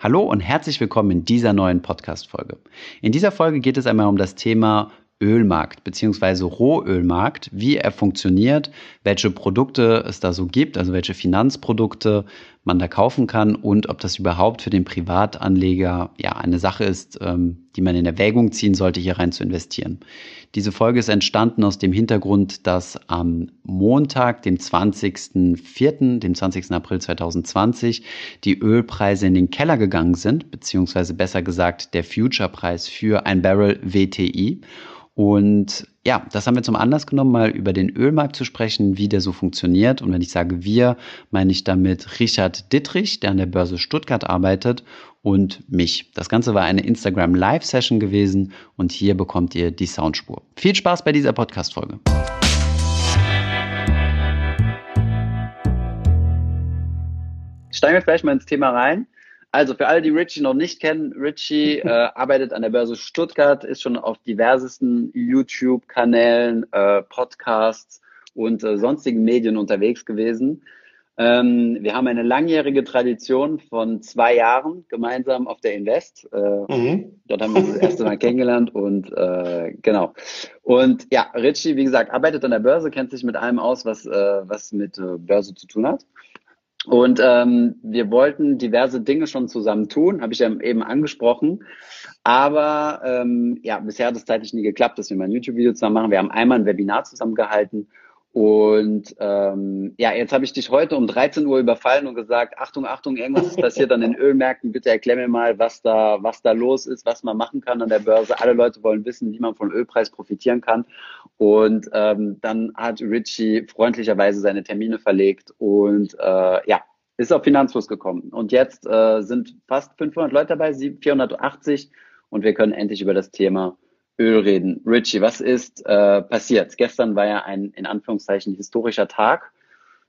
Hallo und herzlich willkommen in dieser neuen Podcast-Folge. In dieser Folge geht es einmal um das Thema Ölmarkt bzw. Rohölmarkt, wie er funktioniert, welche Produkte es da so gibt, also welche Finanzprodukte man da kaufen kann und ob das überhaupt für den Privatanleger ja eine Sache ist, ähm, die man in Erwägung ziehen sollte, hier rein zu investieren. Diese Folge ist entstanden aus dem Hintergrund, dass am Montag, dem 20.04., dem 20. April 2020, die Ölpreise in den Keller gegangen sind, beziehungsweise besser gesagt der Future-Preis für ein Barrel WTI. Und ja, das haben wir zum Anlass genommen, mal über den Ölmarkt zu sprechen, wie der so funktioniert. Und wenn ich sage wir, meine ich damit Richard Dittrich, der an der Börse Stuttgart arbeitet, und mich. Das Ganze war eine Instagram Live-Session gewesen und hier bekommt ihr die Soundspur. Viel Spaß bei dieser Podcast-Folge. Steigen wir vielleicht mal ins Thema rein. Also für alle, die Richie noch nicht kennen, Richie äh, arbeitet an der Börse Stuttgart, ist schon auf diversesten YouTube-Kanälen, äh, Podcasts und äh, sonstigen Medien unterwegs gewesen. Ähm, wir haben eine langjährige Tradition von zwei Jahren gemeinsam auf der Invest. Äh, mhm. Dort haben wir uns das erste Mal kennengelernt und äh, genau. Und ja, Richie, wie gesagt, arbeitet an der Börse, kennt sich mit allem aus, was, äh, was mit äh, Börse zu tun hat. Und ähm, wir wollten diverse Dinge schon zusammen tun, habe ich ja eben angesprochen. Aber ähm, ja, bisher hat es zeitlich nie geklappt, dass wir mal ein YouTube-Video zusammen machen. Wir haben einmal ein Webinar zusammen gehalten und ähm, ja, jetzt habe ich dich heute um 13 Uhr überfallen und gesagt, Achtung, Achtung, irgendwas ist passiert an den Ölmärkten. Bitte erklär mir mal, was da, was da los ist, was man machen kann an der Börse. Alle Leute wollen wissen, wie man vom Ölpreis profitieren kann. Und ähm, dann hat Richie freundlicherweise seine Termine verlegt und äh, ja, ist auf Finanzfluss gekommen. Und jetzt äh, sind fast 500 Leute dabei, 480 und wir können endlich über das Thema Öl reden. Richie, was ist äh, passiert? Gestern war ja ein in Anführungszeichen historischer Tag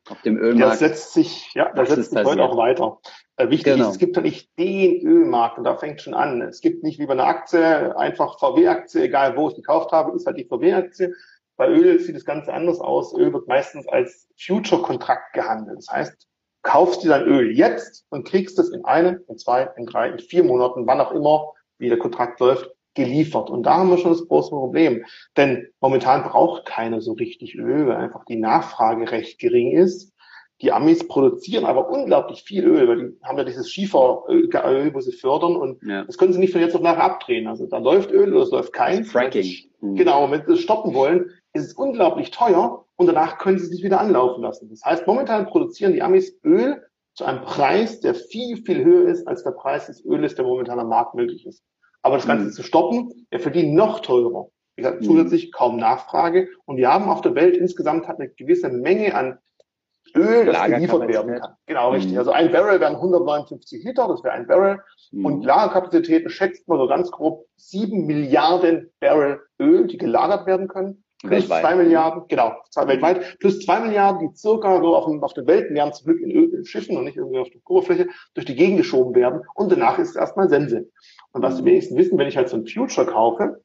auf dem Ölmarkt. Das setzt sich, ja, das setzt sich heute auch weiter. Äh, wichtig genau. ist, es gibt ja nicht den Ölmarkt und da fängt schon an. Es gibt nicht wie bei einer Aktie einfach VW-Aktie, egal wo ich gekauft habe, ist halt die VW-Aktie. Bei Öl sieht das Ganze anders aus. Öl wird meistens als Future-Kontrakt gehandelt. Das heißt, kaufst du dein Öl jetzt und kriegst es in einem, in zwei, in drei, in vier Monaten, wann auch immer, wie der Kontrakt läuft, geliefert. Und da haben wir schon das große Problem. Denn momentan braucht keiner so richtig Öl, weil einfach die Nachfrage recht gering ist. Die Amis produzieren aber unglaublich viel Öl, weil die haben ja dieses Schieferöl, wo sie fördern und ja. das können sie nicht von jetzt auf nachher abdrehen. Also da läuft Öl oder es läuft kein. Fracking. Mhm. Genau, wenn sie es stoppen wollen, ist es unglaublich teuer und danach können sie es nicht wieder anlaufen lassen. Das heißt, momentan produzieren die Amis Öl zu einem Preis, der viel, viel höher ist als der Preis des Öles, der momentan am Markt möglich ist. Aber das Ganze mhm. zu stoppen, wir verdienen noch teurer. Wie gesagt, mhm. zusätzlich kaum Nachfrage. Und wir haben auf der Welt insgesamt hat eine gewisse Menge an Öl, das geliefert werden kann. Genau, richtig. Mhm. Also ein Barrel wären 159 Liter, das wäre ein Barrel. Mhm. Und Lagerkapazitäten schätzt man so ganz grob sieben Milliarden Barrel Öl, die gelagert werden können. Plus weltweit. zwei Milliarden, genau, zwei weltweit, plus zwei Milliarden, die circa so auf, dem, auf den Weltmeeren zum Glück in, Öl, in Schiffen und nicht irgendwie auf der Oberfläche durch die Gegend geschoben werden. Und danach ist es erstmal Sense. Und was die wenigsten wissen, wenn ich halt so ein Future kaufe,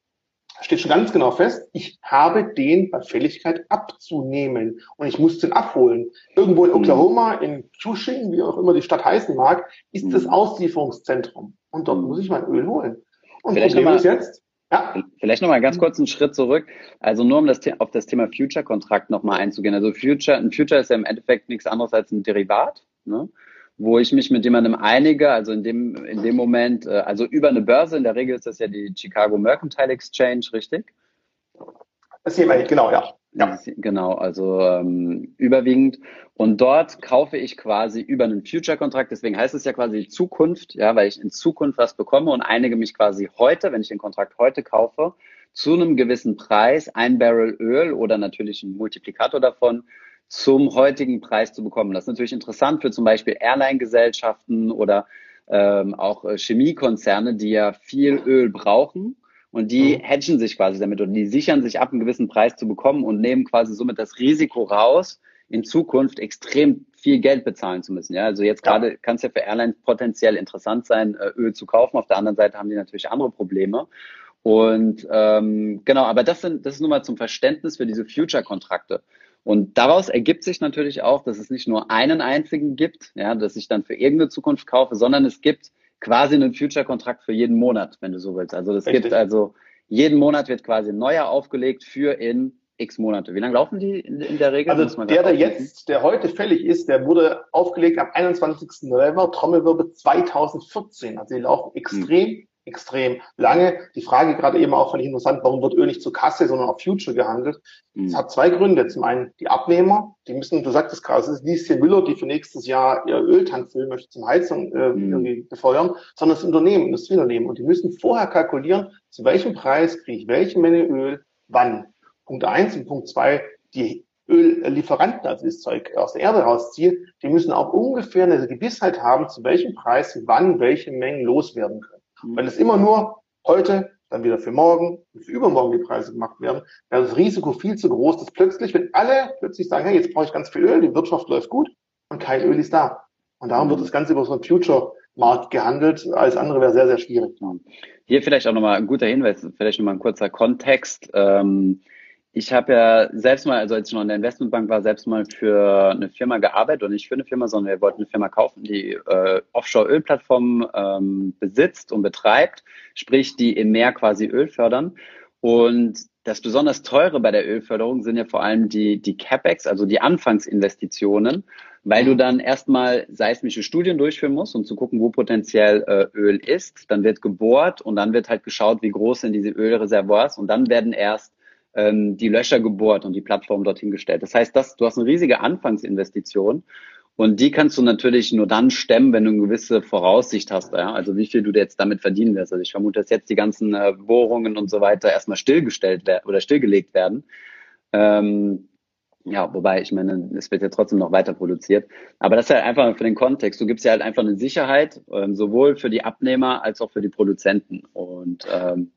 steht schon ganz genau fest, ich habe den bei Fälligkeit abzunehmen und ich muss den abholen. Irgendwo in mhm. Oklahoma, in Cushing, wie auch immer die Stadt heißen mag, ist das mhm. Auslieferungszentrum und dort muss ich mein Öl holen. Und Vielleicht Problem ist jetzt, ja. Vielleicht nochmal ganz kurz einen Schritt zurück. Also nur um das, auf das Thema Future-Kontrakt nochmal einzugehen. Also Future, ein Future ist ja im Endeffekt nichts anderes als ein Derivat. Ne? wo ich mich mit jemandem einige, also in dem, in dem Moment, äh, also über eine Börse, in der Regel ist das ja die Chicago Mercantile Exchange, richtig? Das hier genau, ja. ja. Genau, also ähm, überwiegend. Und dort kaufe ich quasi über einen Future-Kontrakt, deswegen heißt es ja quasi Zukunft, ja, weil ich in Zukunft was bekomme und einige mich quasi heute, wenn ich den Kontrakt heute kaufe, zu einem gewissen Preis ein Barrel Öl oder natürlich ein Multiplikator davon zum heutigen Preis zu bekommen. Das ist natürlich interessant für zum Beispiel Airline-Gesellschaften oder ähm, auch äh, Chemiekonzerne, die ja viel Öl brauchen und die mhm. hedgen sich quasi damit und die sichern sich ab, einen gewissen Preis zu bekommen und nehmen quasi somit das Risiko raus, in Zukunft extrem viel Geld bezahlen zu müssen. Ja, also jetzt gerade ja. kann es ja für Airlines potenziell interessant sein, äh, Öl zu kaufen. Auf der anderen Seite haben die natürlich andere Probleme. Und ähm, genau, aber das sind das ist nur mal zum Verständnis für diese Future-Kontrakte. Und daraus ergibt sich natürlich auch, dass es nicht nur einen einzigen gibt, ja, dass ich dann für irgendeine Zukunft kaufe, sondern es gibt quasi einen Future-Kontrakt für jeden Monat, wenn du so willst. Also das Richtig. gibt also, jeden Monat wird quasi ein neuer aufgelegt für in x Monate. Wie lange laufen die in, in der Regel? Also der, der jetzt, der heute fällig ist, der wurde aufgelegt am 21. November, Trommelwirbel 2014. Also die laufen extrem hm extrem lange. Die Frage gerade eben auch ich interessant, warum wird Öl nicht zur Kasse, sondern auf Future gehandelt? Mhm. Das hat zwei Gründe. Zum einen die Abnehmer, die müssen, du sagtest gerade, es ist Lieschen Müller, die für nächstes Jahr ihr Öltank füllen möchte zum Heizung äh, mhm. befeuern, sondern das Unternehmen, Industrieunternehmen. Und die müssen vorher kalkulieren, zu welchem Preis kriege ich welche Menge Öl, wann. Punkt eins und Punkt zwei, die Öllieferanten, also das Zeug aus der Erde rausziehen, die müssen auch ungefähr eine Gewissheit haben, zu welchem Preis, wann welche Mengen loswerden können. Wenn es immer nur heute, dann wieder für morgen und für übermorgen die Preise gemacht werden, wäre das Risiko viel zu groß, dass plötzlich, wenn alle plötzlich sagen, hey, jetzt brauche ich ganz viel Öl, die Wirtschaft läuft gut und kein Öl ist da. Und darum wird das Ganze über so einen Future-Markt gehandelt. Alles andere wäre sehr, sehr schwierig. Hier vielleicht auch nochmal ein guter Hinweis, vielleicht nochmal ein kurzer Kontext. Ähm, ich habe ja selbst mal, also als ich noch in der Investmentbank war, selbst mal für eine Firma gearbeitet und nicht für eine Firma, sondern wir wollten eine Firma kaufen, die äh, Offshore-Ölplattformen ähm, besitzt und betreibt, sprich die im Meer quasi Öl fördern. Und das besonders teure bei der Ölförderung sind ja vor allem die, die CapEx, also die Anfangsinvestitionen, weil du dann erstmal seismische Studien durchführen musst, um zu gucken, wo potenziell äh, Öl ist. Dann wird gebohrt und dann wird halt geschaut, wie groß sind diese Ölreservoirs und dann werden erst ähm, die Löcher gebohrt und die Plattform dorthin gestellt. Das heißt, das, du hast eine riesige Anfangsinvestition und die kannst du natürlich nur dann stemmen, wenn du eine gewisse Voraussicht hast. Ja? Also wie viel du jetzt damit verdienen wirst. Also ich vermute, dass jetzt die ganzen äh, Bohrungen und so weiter erstmal stillgestellt werden oder stillgelegt werden. Ähm, ja, wobei, ich meine, es wird ja trotzdem noch weiter produziert. Aber das ist halt einfach für den Kontext. Du gibst ja halt einfach eine Sicherheit, ähm, sowohl für die Abnehmer als auch für die Produzenten. Und ähm,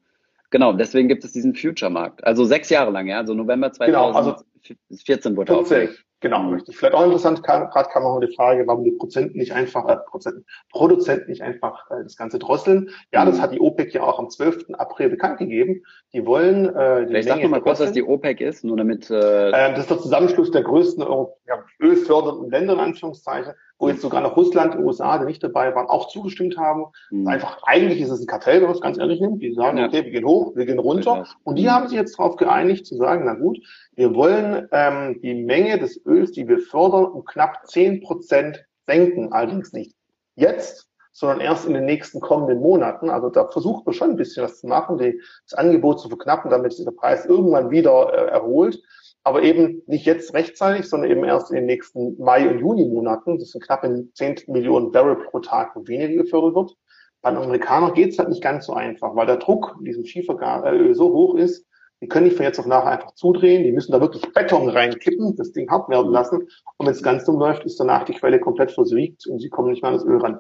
Genau, deswegen gibt es diesen Future-Markt. Also sechs Jahre lang, ja, also November 2014 genau, also wurde aufgelegt. Genau, mhm. richtig. Vielleicht auch interessant, gerade kam auch die Frage, warum die Prozenten nicht einfach, äh, Prozenten, Produzenten nicht einfach äh, das Ganze drosseln. Ja, das mhm. hat die OPEC ja auch am 12. April bekannt gegeben. Die wollen äh, die Vielleicht sag mal kurz, was die OPEC ist, nur damit... Äh, äh, das ist der Zusammenschluss der größten Euro ja, ölfördernden Länder, in Anführungszeichen wo jetzt sogar noch Russland und USA, die nicht dabei waren, auch zugestimmt haben. Mhm. Einfach, eigentlich ist es ein Kartell, wenn man es ganz ehrlich nimmt. Die sagen, ja. okay, wir gehen hoch, wir gehen runter. Und die mhm. haben sich jetzt darauf geeinigt, zu sagen, na gut, wir wollen ähm, die Menge des Öls, die wir fördern, um knapp zehn Prozent senken. Allerdings nicht jetzt, sondern erst in den nächsten kommenden Monaten. Also da versucht man schon ein bisschen was zu machen, die, das Angebot zu verknappen, damit sich der Preis irgendwann wieder äh, erholt aber eben nicht jetzt rechtzeitig, sondern eben erst in den nächsten Mai- und Juni-Monaten. Das sind knapp 10 Millionen Barrel pro Tag, weniger gefördert wird. Bei den Amerikanern geht es halt nicht ganz so einfach, weil der Druck in diesem Schieferöl so hoch ist, die können nicht von jetzt auf nachher einfach zudrehen, die müssen da wirklich Beton reinkippen, das Ding hart werden lassen. Und wenn es ganz dumm läuft, ist danach die Quelle komplett versiegt und sie kommen nicht mehr an das Öl ran.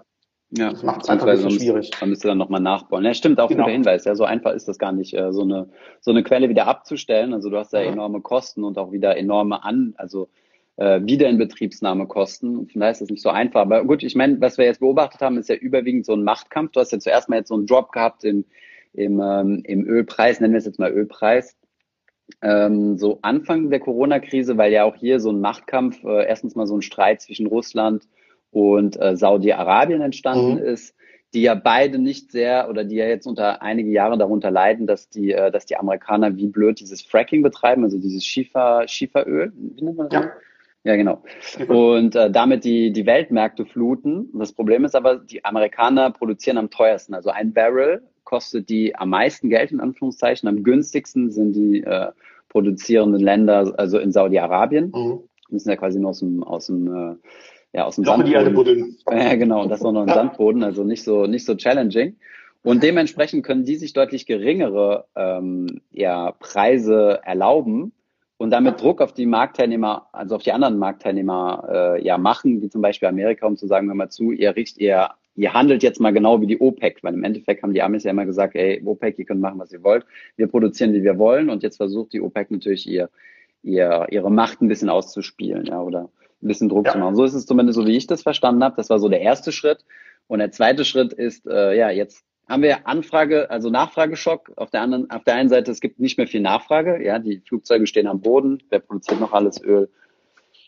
Ja, das macht es einfach ein bisschen schwierig. Man müsste dann nochmal nachbauen. Ja, stimmt, auch genau. guter Hinweis. Ja, so einfach ist das gar nicht, äh, so eine, so eine Quelle wieder abzustellen. Also du hast da ja. enorme Kosten und auch wieder enorme An, also äh, Wiederinbetriebsnahmekosten. Und von daher ist das nicht so einfach. Aber gut, ich meine, was wir jetzt beobachtet haben, ist ja überwiegend so ein Machtkampf. Du hast ja zuerst mal jetzt so einen Drop gehabt im, im, ähm, im Ölpreis, nennen wir es jetzt mal Ölpreis. Ähm, so Anfang der Corona-Krise, weil ja auch hier so ein Machtkampf, äh, erstens mal so ein Streit zwischen Russland und äh, Saudi-Arabien entstanden mhm. ist, die ja beide nicht sehr oder die ja jetzt unter einige Jahre darunter leiden, dass die, äh, dass die Amerikaner wie blöd dieses Fracking betreiben, also dieses Schiefer, Schieferöl, wie nennt man das? Ja. Ja, genau. Und äh, damit die, die Weltmärkte fluten. Das Problem ist aber, die Amerikaner produzieren am teuersten. Also ein Barrel kostet die am meisten Geld, in Anführungszeichen. Am günstigsten sind die äh, produzierenden Länder, also in Saudi-Arabien. Mhm. Sind ja quasi nur aus dem, aus dem äh, ja, aus dem Doch Sandboden. Ja, genau, und das auch noch ein Sandboden, also nicht so, nicht so challenging. Und dementsprechend können die sich deutlich geringere ähm, ja, Preise erlauben und damit Druck auf die Marktteilnehmer, also auf die anderen Marktteilnehmer äh, ja machen, wie zum Beispiel Amerika, um zu sagen, hör mal zu, ihr richt, ihr, ihr handelt jetzt mal genau wie die OPEC, weil im Endeffekt haben die Amis ja immer gesagt, ey, OPEC, ihr könnt machen, was ihr wollt, wir produzieren, wie wir wollen und jetzt versucht die OPEC natürlich ihr, ihr, ihre Macht ein bisschen auszuspielen, ja, oder ein bisschen Druck ja. zu machen. So ist es zumindest so, wie ich das verstanden habe. Das war so der erste Schritt. Und der zweite Schritt ist, äh, ja, jetzt haben wir Anfrage, also Nachfrageschock. Auf der anderen, auf der einen Seite, es gibt nicht mehr viel Nachfrage. Ja, die Flugzeuge stehen am Boden. Wer produziert noch alles Öl?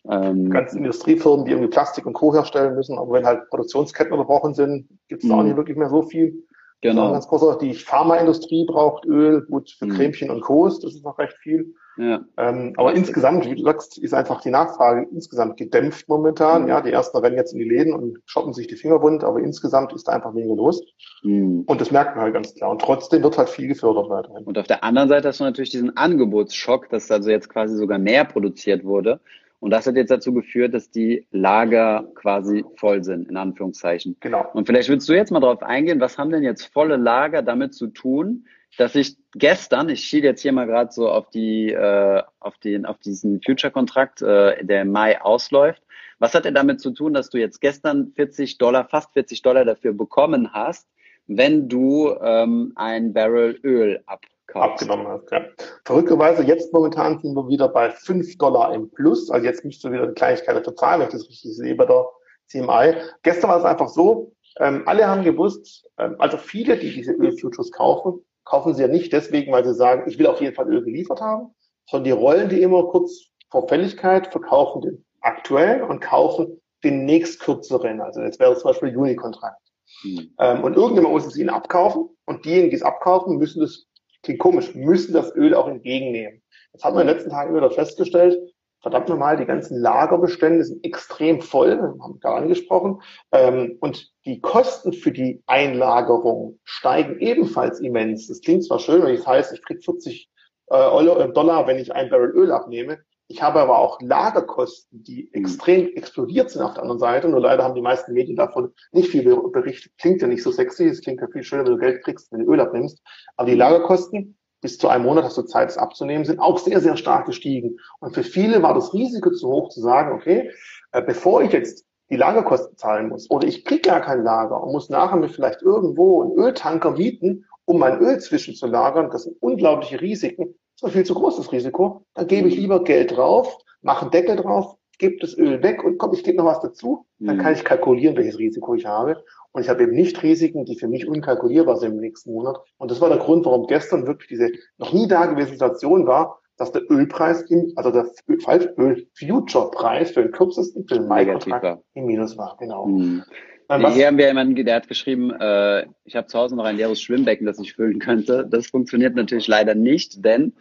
Ähm, ganzen Industriefirmen, die irgendwie Plastik und Co. herstellen müssen, aber wenn halt Produktionsketten unterbrochen sind, gibt es auch nicht wirklich mehr so viel. Genau. Ganz großer, die Pharmaindustrie braucht Öl, gut für mhm. Cremchen und Co. Das ist noch recht viel. Ja. Ähm, aber insgesamt, wie du sagst, ist einfach die Nachfrage insgesamt gedämpft momentan. Mhm. Ja, die ersten rennen jetzt in die Läden und shoppen sich die Finger wund, aber insgesamt ist da einfach weniger los. Mhm. Und das merkt man halt ganz klar. Und trotzdem wird halt viel gefördert weiterhin. Und auf der anderen Seite hast du natürlich diesen Angebotsschock, dass also jetzt quasi sogar mehr produziert wurde. Und das hat jetzt dazu geführt, dass die Lager quasi voll sind, in Anführungszeichen. Genau. Und vielleicht willst du jetzt mal darauf eingehen, was haben denn jetzt volle Lager damit zu tun, dass ich gestern, ich schiele jetzt hier mal gerade so auf die, äh, auf den, auf diesen Future-Kontrakt, äh, der im Mai ausläuft. Was hat er damit zu tun, dass du jetzt gestern 40 Dollar, fast 40 Dollar dafür bekommen hast, wenn du ähm, ein Barrel Öl abkaufst? Abgenommen hast, ja. Verrückterweise, jetzt momentan sind wir wieder bei 5 Dollar im Plus. Also jetzt müsst du wieder die Kleinigkeit dafür zahlen, wenn ich das richtig sehe bei der CMI. Gestern war es einfach so, ähm, alle haben gewusst, ähm, also viele, die diese Öl-Futures kaufen, kaufen sie ja nicht deswegen, weil sie sagen, ich will auf jeden Fall Öl geliefert haben, sondern die rollen die immer kurz vor Fälligkeit, verkaufen den aktuellen und kaufen den nächstkürzeren. Also jetzt wäre es zum Beispiel Juni-Kontrakt. Mhm. Ähm, und irgendjemand muss es ihnen abkaufen und diejenigen, die es abkaufen, müssen das, klingt komisch, müssen das Öl auch entgegennehmen. Das hat man in den letzten Tagen wieder festgestellt verdammt nochmal, die ganzen Lagerbestände sind extrem voll, haben wir gar nicht gesprochen. Ähm, und die Kosten für die Einlagerung steigen ebenfalls immens. Das klingt zwar schön, wenn ich heißt, ich krieg 40 äh, äh, Dollar, wenn ich ein Barrel Öl abnehme. Ich habe aber auch Lagerkosten, die mhm. extrem explodiert sind auf der anderen Seite. Nur leider haben die meisten Medien davon nicht viel berichtet. Klingt ja nicht so sexy. Es klingt ja viel schöner, wenn du Geld kriegst, wenn du Öl abnimmst. Aber die Lagerkosten bis zu einem Monat hast du Zeit, es abzunehmen, sind auch sehr, sehr stark gestiegen. Und für viele war das Risiko zu hoch zu sagen, okay, äh, bevor ich jetzt die Lagerkosten zahlen muss oder ich kriege gar kein Lager und muss nachher mir vielleicht irgendwo einen Öltanker mieten, um mein Öl zwischenzulagern, das sind unglaubliche Risiken, das ist ein viel zu großes Risiko, dann gebe ich lieber Geld drauf, mache einen Deckel drauf, gebe das Öl weg und komm, ich gebe noch was dazu, dann mhm. kann ich kalkulieren, welches Risiko ich habe und ich habe eben nicht Risiken, die für mich unkalkulierbar sind im nächsten Monat. Und das war der Grund, warum gestern wirklich diese noch nie dagewesene Situation war, dass der Ölpreis, im, also der Öl-Future-Preis für den kürzesten, für den Mai-Kontrakt im Minus war. Genau. Mhm. Was? Hier haben wir jemanden, der hat geschrieben, äh, ich habe zu Hause noch ein leeres Schwimmbecken, das ich füllen könnte. Das funktioniert natürlich leider nicht, denn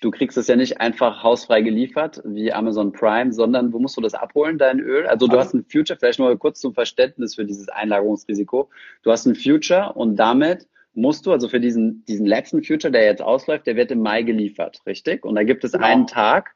du kriegst es ja nicht einfach hausfrei geliefert wie Amazon Prime, sondern wo musst du das abholen, dein Öl? Also du hast ein Future, vielleicht nur kurz zum Verständnis für dieses Einlagerungsrisiko. Du hast ein Future und damit musst du, also für diesen, diesen letzten Future, der jetzt ausläuft, der wird im Mai geliefert, richtig? Und da gibt es genau. einen Tag,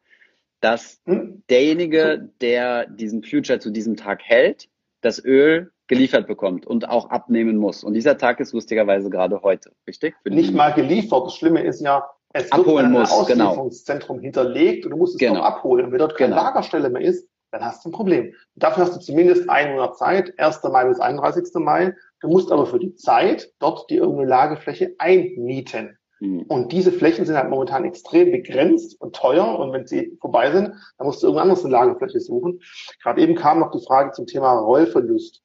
dass hm? derjenige, der diesen Future zu diesem Tag hält, das Öl geliefert bekommt und auch abnehmen muss. Und dieser Tag ist lustigerweise gerade heute, richtig? Nicht mal geliefert. Das Schlimme ist ja, es abholen wird muss, ein Auslieferungszentrum genau. hinterlegt und du musst es genau. noch abholen. Und wenn dort keine genau. Lagerstelle mehr ist, dann hast du ein Problem. Dafür hast du zumindest ein Monat Zeit, 1. Mai bis 31. Mai. Du musst aber für die Zeit dort die irgendeine Lagefläche einmieten. Mhm. Und diese Flächen sind halt momentan extrem begrenzt und teuer. Und wenn sie vorbei sind, dann musst du irgendwann anders eine Lagefläche suchen. Gerade eben kam noch die Frage zum Thema Rollverlust.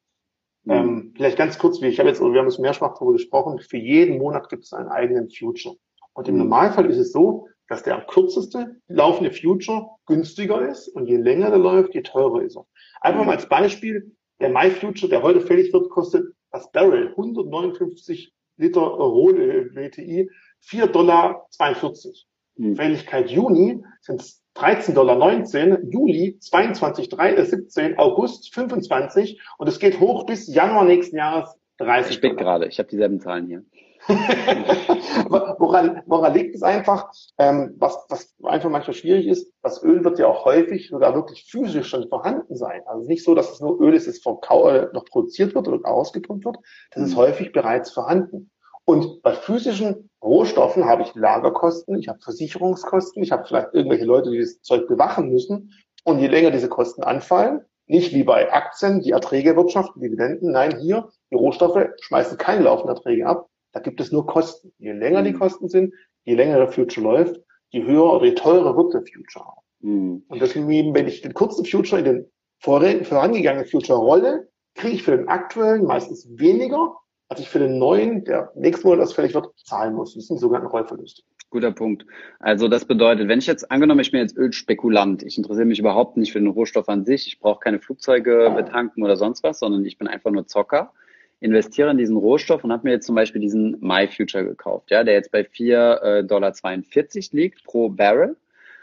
Mhm. Ähm, vielleicht ganz kurz, wie ich habe jetzt, wir haben es mehrfach darüber gesprochen, für jeden Monat gibt es einen eigenen Future. Und im Normalfall ist es so, dass der am kürzeste laufende Future günstiger ist und je länger der läuft, je teurer ist er. Einfach mal als Beispiel, der Mai Future, der heute fällig wird, kostet das Barrel 159 Liter Rohöl WTI 4,42 Dollar. Mhm. Fälligkeit Juni sind es 13,19 Dollar, Juli 22,17, August 25 und es geht hoch bis Januar nächsten Jahres 30. Ich bin gerade, ich habe dieselben Zahlen hier. woran, woran liegt es einfach? Ähm, was, was einfach manchmal schwierig ist, das Öl wird ja auch häufig sogar wirklich physisch schon vorhanden sein. Also nicht so, dass es nur Öl ist, das äh, noch produziert wird oder ausgepumpt wird. Das ist mhm. häufig bereits vorhanden. Und bei physischen Rohstoffen habe ich Lagerkosten, ich habe Versicherungskosten, ich habe vielleicht irgendwelche Leute, die das Zeug bewachen müssen. Und je länger diese Kosten anfallen, nicht wie bei Aktien, die Erträge wirtschaften, Dividenden, nein, hier, die Rohstoffe schmeißen keine laufenden Erträge ab, da gibt es nur Kosten. Je länger die mhm. Kosten sind, je länger der Future läuft, je höher oder je teurer wird der Future. Mhm. Und deswegen, wenn ich den kurzen Future in den vorangegangenen Future rolle, kriege ich für den aktuellen meistens weniger, als ich für den neuen, der nächsten Monat erst fällig wird, zahlen muss. Das sind sogenannte Rollverluste. Guter Punkt. Also das bedeutet, wenn ich jetzt angenommen, ich bin jetzt Ölspekulant, ich interessiere mich überhaupt nicht für den Rohstoff an sich, ich brauche keine Flugzeuge betanken oder sonst was, sondern ich bin einfach nur Zocker, investiere in diesen Rohstoff und habe mir jetzt zum Beispiel diesen MyFuture gekauft, ja, der jetzt bei 4,42 äh, Dollar liegt pro Barrel.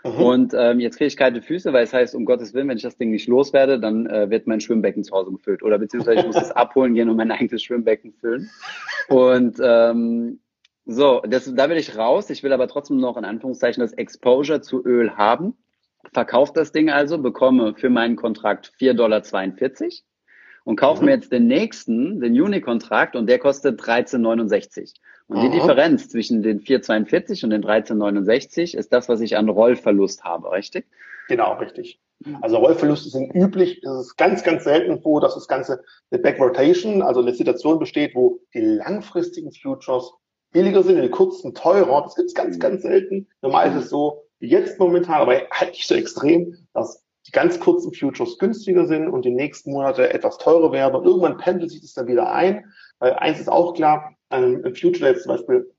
Mhm. Und ähm, jetzt kriege ich kalte Füße, weil es heißt, um Gottes Willen, wenn ich das Ding nicht loswerde, dann äh, wird mein Schwimmbecken zu Hause gefüllt. Oder beziehungsweise ich muss es abholen gehen und mein eigenes Schwimmbecken füllen. Und ähm, so, das, da will ich raus. Ich will aber trotzdem noch in Anführungszeichen das Exposure zu Öl haben. Verkaufe das Ding also, bekomme für meinen Kontrakt 4,42 Dollar und kaufe mhm. mir jetzt den nächsten, den Juni-Kontrakt, und der kostet 13,69. Und Aha. die Differenz zwischen den 4,42 und den 13,69 ist das, was ich an Rollverlust habe, richtig? Genau, richtig. Also Rollverluste sind üblich. Es ist ganz, ganz selten vor, dass das Ganze eine Backrotation, also eine Situation besteht, wo die langfristigen Futures billiger sind, die kurzen teurer. Das gibt es ganz, ganz selten. Normal ist es so, wie jetzt momentan, aber halt nicht so extrem, dass die ganz kurzen Futures günstiger sind und die nächsten Monate etwas teurer werden. Und irgendwann pendelt sich das dann wieder ein. Weil eins ist auch klar, ein Future, der jetzt zum Beispiel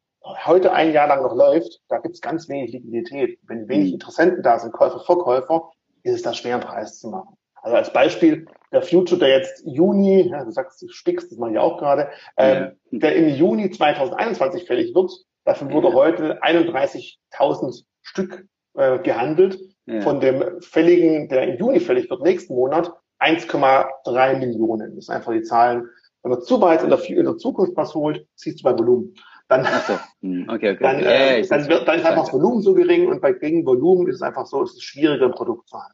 heute ein Jahr lang noch läuft, da gibt es ganz wenig Liquidität. Wenn wenig mhm. Interessenten da sind, Käufer, Verkäufer, ist es da schwer, einen Preis zu machen. Also als Beispiel, der Future, der jetzt Juni, ja, du sagst, du spickst, das mache ich auch gerade, ähm, der im Juni 2021 fällig wird, dafür wurde ja. heute 31.000 Stück äh, gehandelt. Ja. Von dem fälligen, der im Juni fällig wird, nächsten Monat, 1,3 Millionen. Das sind einfach die Zahlen. Wenn man zu weit in der, in der Zukunft was holt, siehst du bei Volumen. Dann, so. Hm, okay, okay. dann, äh, ja, dann, wird, dann ist einfach das Volumen so gering und bei geringem Volumen ist es einfach so, es ist schwieriger, ein Produkt zu haben.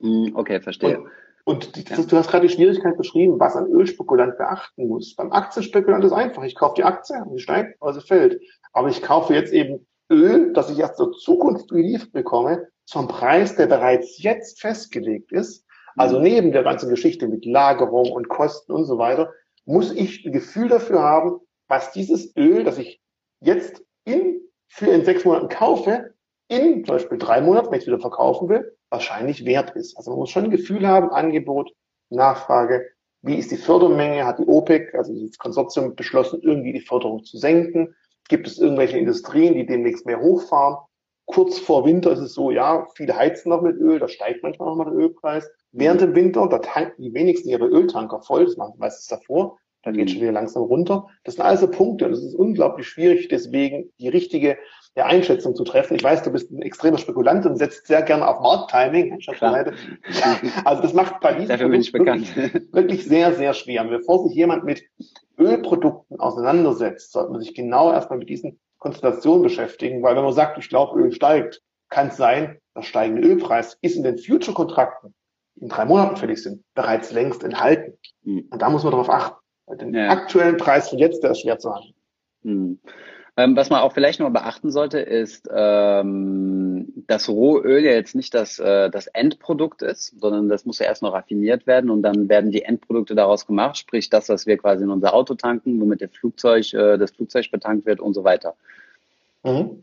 Hm, okay, verstehe. Und, und die, das, du hast gerade die Schwierigkeit beschrieben, was ein Ölspekulant beachten muss. Beim Aktienspekulant ist einfach. Ich kaufe die Aktie und die steigt, sie fällt. Aber ich kaufe jetzt eben Öl, das ich erst zur Zukunft geliefert bekomme, zum Preis, der bereits jetzt festgelegt ist. Also mhm. neben der ganzen Geschichte mit Lagerung und Kosten und so weiter, muss ich ein Gefühl dafür haben, was dieses Öl, das ich jetzt in, für in sechs Monaten kaufe, in zum Beispiel drei Monaten, wenn ich es wieder verkaufen will, wahrscheinlich wert ist. Also man muss schon ein Gefühl haben, Angebot, Nachfrage, wie ist die Fördermenge, hat die OPEC, also das Konsortium beschlossen, irgendwie die Förderung zu senken. Gibt es irgendwelche Industrien, die demnächst mehr hochfahren? Kurz vor Winter ist es so, ja, viele heizen noch mit Öl, da steigt manchmal noch mal der Ölpreis. Während dem Winter, da tanken die wenigsten ihre Öltanker voll, das machen meistens davor, dann geht es schon wieder langsam runter. Das sind also Punkte und es ist unglaublich schwierig, deswegen die richtige der Einschätzung zu treffen. Ich weiß, du bist ein extremer Spekulant und setzt sehr gerne auf Markttiming. Also das macht Produkt wirklich, wirklich, sehr, sehr schwer. Bevor sich jemand mit Ölprodukten auseinandersetzt, sollte man sich genau erstmal mit diesen Konstellationen beschäftigen, weil wenn man sagt, ich glaube, Öl steigt, kann es sein, der steigende Ölpreis ist in den Future-Kontrakten, in drei Monaten fällig sind, bereits längst enthalten. Mhm. Und da muss man darauf achten. Den ja. aktuellen Preis von jetzt, der ist schwer zu handeln. Mhm. Ähm, was man auch vielleicht noch beachten sollte, ist, ähm, dass Rohöl ja jetzt nicht das, äh, das Endprodukt ist, sondern das muss ja erst noch raffiniert werden und dann werden die Endprodukte daraus gemacht, sprich das, was wir quasi in unser Auto tanken, womit der Flugzeug, äh, das Flugzeug betankt wird und so weiter. Mhm.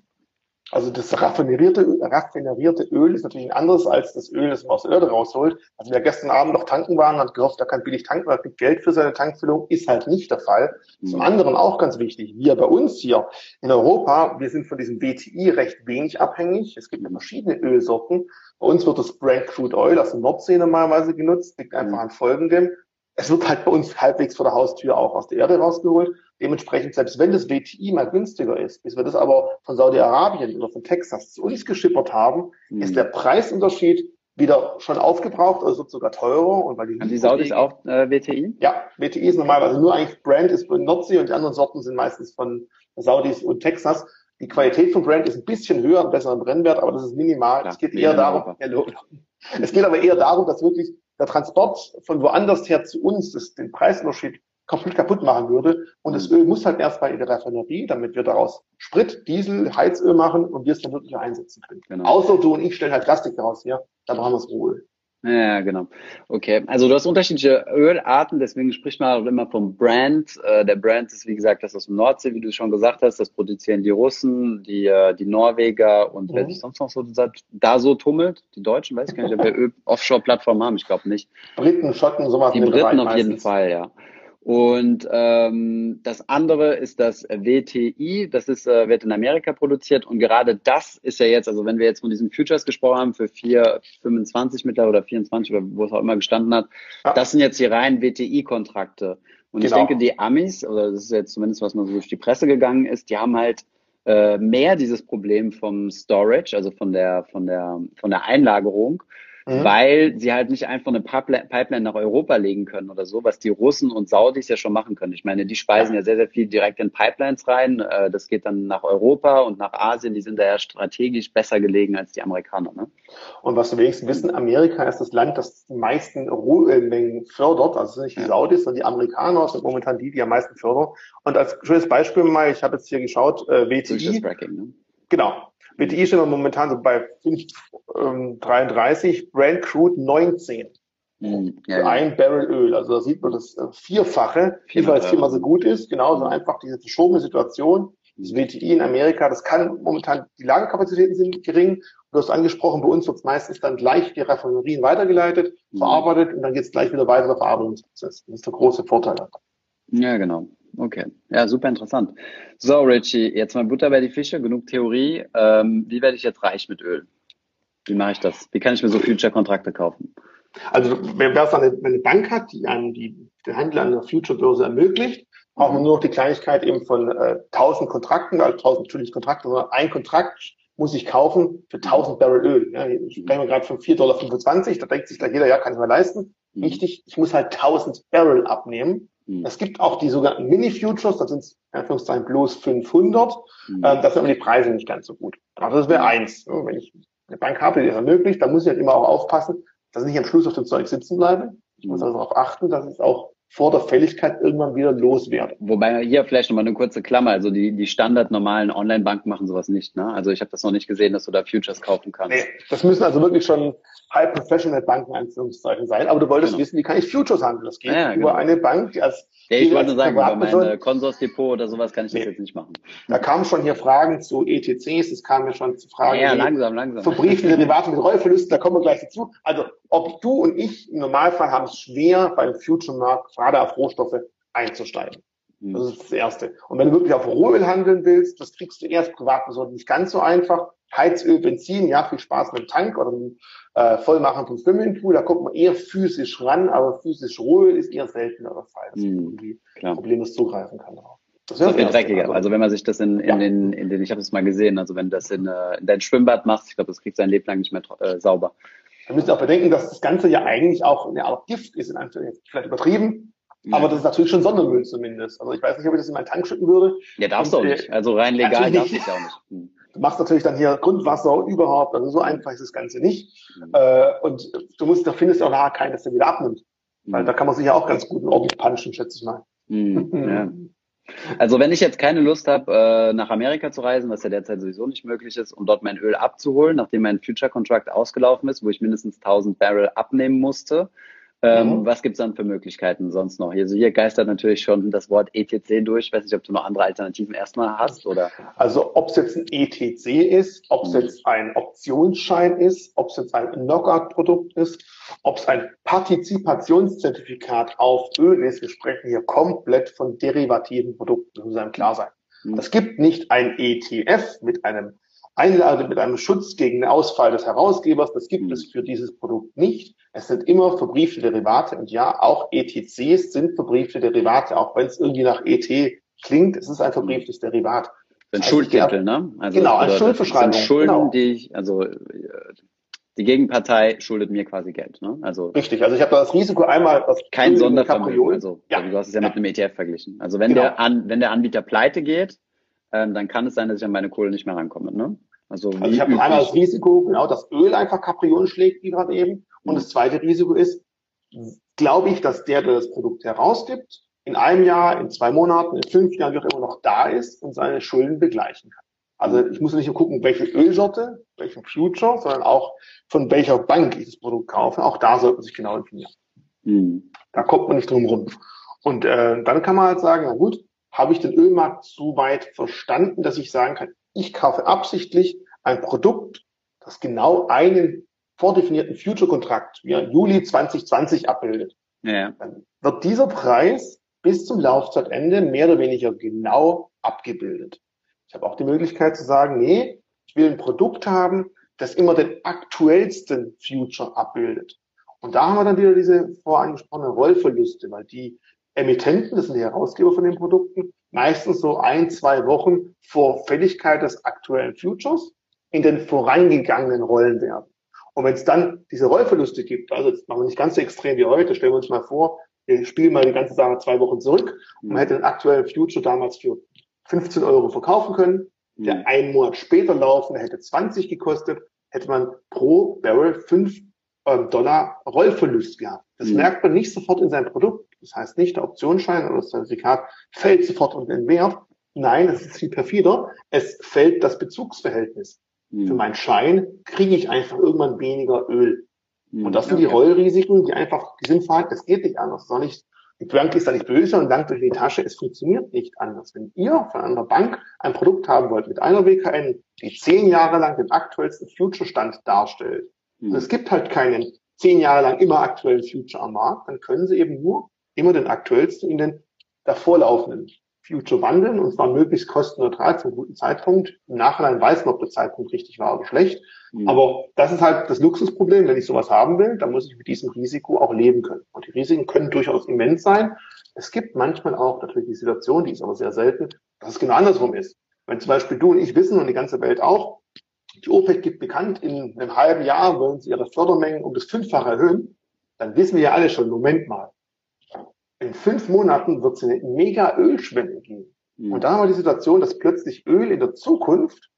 Also das raffinerierte, raffinerierte Öl ist natürlich ein anderes als das Öl, das man aus der Erde rausholt. Also wer gestern Abend noch tanken war und hat gehofft, er kann billig tanken, er kriegt Geld für seine Tankfüllung, ist halt nicht der Fall. Mhm. Zum anderen auch ganz wichtig, wir bei uns hier in Europa, wir sind von diesem BTI recht wenig abhängig. Es gibt ja verschiedene Ölsorten. Bei uns wird das Brand Crude Oil aus der Nordsee normalerweise genutzt, liegt einfach mhm. an folgendem. Es wird halt bei uns halbwegs vor der Haustür auch aus der Erde rausgeholt. Dementsprechend, selbst wenn das WTI mal günstiger ist, bis wir das aber von Saudi-Arabien oder von Texas zu uns geschippert haben, mhm. ist der Preisunterschied wieder schon aufgebraucht, also wird sogar teurer. Und weil die, die Saudis auch äh, WTI? Ja, WTI ist normalerweise nur eigentlich Brand ist von Nordsee und die anderen Sorten sind meistens von Saudis und Texas. Die Qualität von Brand ist ein bisschen höher, einen besseren Brennwert, aber das ist minimal. Klar, es geht eher darum, ja, es geht aber eher darum, dass wirklich der Transport von woanders her zu uns das, den Preisunterschied komplett kaputt machen würde. Und das mhm. Öl muss halt erst bei der Raffinerie, damit wir daraus Sprit, Diesel, Heizöl machen und wir es dann wirklich einsetzen können. Genau. Außer du und ich stellen halt Plastik daraus her, dann brauchen wir das Rohöl. Ja, genau. Okay, also du hast unterschiedliche Ölarten, deswegen spricht man auch immer vom Brand. Äh, der Brand ist, wie gesagt, das aus dem Nordsee, wie du schon gesagt hast, das produzieren die Russen, die, äh, die Norweger und mhm. wer sich sonst noch so da so tummelt. Die Deutschen, weiß ich gar nicht, ob wir Offshore-Plattformen haben, ich glaube nicht. Briten, Schotten, sowas. Die Briten auf jeden Fall, ja. Und ähm, das andere ist das WTI, das ist, äh, wird in Amerika produziert und gerade das ist ja jetzt, also wenn wir jetzt von diesen Futures gesprochen haben für 4,25 mittlerweile oder 24 oder wo es auch immer gestanden hat, ja. das sind jetzt die reinen WTI-Kontrakte. Und genau. ich denke, die Amis, oder das ist jetzt zumindest, was man so durch die Presse gegangen ist, die haben halt äh, mehr dieses Problem vom Storage, also von der, von der, von der Einlagerung mhm. weil sie halt nicht einfach eine Pipeline nach Europa legen können oder so, was die Russen und Saudis ja schon machen können. Ich meine, die speisen ja, ja sehr, sehr viel direkt in Pipelines rein. Äh, das geht dann nach Europa und nach Asien. Die sind da ja strategisch besser gelegen als die Amerikaner. Ne? Und was wir wenigstens wissen, Amerika ist das Land, das die meisten Rohölmengen fördert. Also nicht die. Saudis, sondern die Amerikaner sind momentan die, die am meisen fördern. Und als schönes Beispiel mal, ich habe jetzt hier geschaut, äh, WTI. Ne? Genau. WTI stehen wir momentan so bei 5,33, ähm, Brand Crude 19. Mhm. Ja, für ein Barrel Öl. Also da sieht man das äh, Vierfache, weil es viermal so gut ist. Genauso mhm. einfach diese verschobene Situation. Das WTI in Amerika, das kann momentan, die Lagerkapazitäten sind gering. Du hast angesprochen, bei uns wird es meistens dann gleich die Raffinerien weitergeleitet, mhm. verarbeitet und dann geht es gleich wieder weiter der Verarbeitungsprozess. Das ist der große Vorteil. Ja, genau. Okay, ja, super interessant. So, Richie, jetzt mal Butter bei die Fische, genug Theorie. Ähm, wie werde ich jetzt reich mit Öl? Wie mache ich das? Wie kann ich mir so Future-Kontrakte kaufen? Also, wer es eine, eine Bank hat, die einem die, den Handel an der Future-Börse ermöglicht, braucht man nur noch die Kleinigkeit eben von äh, 1000 Kontrakten, also 1000 natürlich Kontrakte, sondern ein Kontrakt muss ich kaufen für 1000 Barrel Öl. Ja, ich spreche gerade von 4,25 Dollar, da denkt sich gleich jeder, ja, kann ich mir leisten. Mhm. Wichtig, ich muss halt 1000 Barrel abnehmen Mhm. Es gibt auch die sogenannten Mini-Futures, das sind in Anführungszeichen bloß 500. Mhm. Ähm, das sind aber die Preise nicht ganz so gut. Also das wäre eins. Wenn ich eine Bank habe, die das ermöglicht, dann muss ich halt immer auch aufpassen, dass ich nicht am Schluss auf dem Zeug sitzen bleibe. Ich muss mhm. also darauf achten, dass es auch vor der Fälligkeit irgendwann wieder loswerden. Wobei hier vielleicht nochmal eine kurze Klammer, also die, die standard normalen Online-Banken machen sowas nicht, ne? Also ich habe das noch nicht gesehen, dass du da Futures kaufen kannst. Nee, das müssen also wirklich schon High Professional Banken Anführungszeichen sein. Aber du wolltest genau. wissen, wie kann ich Futures handeln? Das geht ja, über genau. eine Bank, die als ja, ich wollte sagen, über mein Konsorsdepot oder sowas kann ich nee. das jetzt nicht machen. Da kamen schon hier Fragen zu ETCs, es kamen ja schon zu Fragen. Ja, ja langsam, langsam. Verbriefte Derivate mit Rollverlusten, da kommen wir gleich dazu. Also, ob du und ich im Normalfall haben es schwer, beim Future-Markt gerade auf Rohstoffe einzusteigen. Hm. Das ist das Erste. Und wenn du wirklich auf Rohöl handeln willst, das kriegst du erst Privatpersonen nicht ganz so einfach. Heizöl, Benzin, ja, viel Spaß mit dem Tank oder dem äh, Vollmachen vom Swimmingpool, da kommt man eher physisch ran, aber physisch Rohöl ist eher seltener der Fall, dass man hm, irgendwie problemlos zugreifen kann. Das ist viel dreckiger. Also, also wenn man sich das in, in ja. den, in den, ich habe das mal gesehen, also wenn du das in, äh, in dein Schwimmbad machst, ich glaube, das kriegt sein Leben lang nicht mehr äh, sauber. Wir müssen auch bedenken, dass das Ganze ja eigentlich auch eine Art Gift ist, in Anführungszeichen, vielleicht übertrieben, ja. aber das ist natürlich schon Sondermüll zumindest. Also ich weiß nicht, ob ich das in meinen Tank schütten würde. Ja, darfst du auch nicht. Also rein legal darfst du es ja auch nicht. Hm. Du machst natürlich dann hier Grundwasser und überhaupt, also so einfach ist das Ganze nicht. Mhm. Äh, und du musst, da findest du auch nachher keinen, der wieder abnimmt. Mhm. Weil da kann man sich ja auch ganz gut ordentlich punchen, schätze ich mal. Mhm. Ja. Also wenn ich jetzt keine Lust habe, äh, nach Amerika zu reisen, was ja derzeit sowieso nicht möglich ist, um dort mein Öl abzuholen, nachdem mein Future Contract ausgelaufen ist, wo ich mindestens 1000 Barrel abnehmen musste, ähm, mhm. Was gibt's dann für Möglichkeiten sonst noch? Also hier geistert natürlich schon das Wort ETC durch. Ich weiß nicht, ob du noch andere Alternativen erstmal hast oder. Also ob es jetzt ein ETC ist, ob es mhm. jetzt ein Optionsschein ist, ob es jetzt ein Knockout-Produkt ist, ob es ein Partizipationszertifikat auf Öl ist. Wir sprechen hier komplett von derivativen Produkten, das muss einem klar sein. Mhm. Es gibt nicht ein ETF mit einem Einlage mit einem Schutz gegen den Ausfall des Herausgebers. Das gibt es für dieses Produkt nicht. Es sind immer verbriefte Derivate und ja, auch ETCs sind verbriefte Derivate, auch wenn es irgendwie nach ET klingt. Es ist ein verbrieftes Derivat. Ein Schuldtitel, ne? Also, genau, eine Schuldverschreibung. Sind Schulden, genau. die ich, also die Gegenpartei schuldet mir quasi Geld. Ne? Also Richtig, also ich habe das Risiko einmal das kein Sondervermögen. Also, ja. also du hast es ja, ja, mit einem ETF verglichen. Also wenn genau. der an, wenn der Anbieter pleite geht, ähm, dann kann es sein, dass ich an meine Kohle nicht mehr rankomme. Ne? Also, also ich habe einmal das Risiko, genau, dass Öl einfach Kapriolen schlägt, wie gerade eben. Und das zweite Risiko ist, glaube ich, dass der, der das Produkt herausgibt, in einem Jahr, in zwei Monaten, in fünf Jahren, wie auch immer noch da ist und seine Schulden begleichen kann. Also ich muss nicht nur gucken, welche Ölsorte, welchen Future, sondern auch von welcher Bank ich das Produkt kaufe. Auch da sollte man sich genau informieren. Mhm. Da kommt man nicht drum rum. Und äh, dann kann man halt sagen, na gut, habe ich den Ölmarkt so weit verstanden, dass ich sagen kann, ich kaufe absichtlich ein Produkt, das genau einen vordefinierten Future-Kontrakt wie Juli 2020 abbildet. Ja. Dann wird dieser Preis bis zum Laufzeitende mehr oder weniger genau abgebildet. Ich habe auch die Möglichkeit zu sagen, nee, ich will ein Produkt haben, das immer den aktuellsten Future abbildet. Und da haben wir dann wieder diese vorangesprochenen Rollverluste, weil die Emittenten, das sind die Herausgeber von den Produkten, meistens so ein, zwei Wochen vor Fälligkeit des aktuellen Futures in den vorangegangenen Rollen werden. Und wenn es dann diese Rollverluste gibt, also jetzt machen wir nicht ganz so extrem wie heute, stellen wir uns mal vor, wir spielen mal die ganze Sache zwei Wochen zurück und man hätte den aktuellen Future damals für 15 Euro verkaufen können, der mhm. einen Monat später laufen, der hätte 20 gekostet, hätte man pro Barrel 5 ähm, Dollar Rollverlust gehabt. Das mhm. merkt man nicht sofort in seinem Produkt. Das heißt nicht, der Optionsschein oder das Zertifikat fällt sofort unter den Wert. Nein, das ist viel perfider. Es fällt das Bezugsverhältnis. Mhm. Für meinen Schein kriege ich einfach irgendwann weniger Öl. Mhm. Und das sind die Rollrisiken, die einfach, die sind vorhanden. Es geht nicht anders. Das nicht, die Bank ist da nicht böse und dankt durch die Tasche. Es funktioniert nicht anders. Wenn ihr von einer Bank ein Produkt haben wollt mit einer WKN, die zehn Jahre lang den aktuellsten Future-Stand darstellt, mhm. und es gibt halt keinen zehn Jahre lang immer aktuellen Future am Markt, dann können sie eben nur immer den aktuellsten in den davorlaufenden Future wandeln und zwar möglichst kostenneutral zum guten Zeitpunkt. Im Nachhinein weiß man, ob der Zeitpunkt richtig war oder schlecht. Mhm. Aber das ist halt das Luxusproblem. Wenn ich sowas haben will, dann muss ich mit diesem Risiko auch leben können. Und die Risiken können durchaus immens sein. Es gibt manchmal auch natürlich die Situation, die ist aber sehr selten, dass es genau andersrum ist. Wenn zum Beispiel du und ich wissen und die ganze Welt auch, die OPEC gibt bekannt, in einem halben Jahr wollen sie ihre Fördermengen um das Fünffache erhöhen, dann wissen wir ja alle schon, Moment mal, in fünf Monaten wird es eine mega Ölschwemme geben. Mhm. Und da haben wir die Situation, dass plötzlich Öl in der Zukunft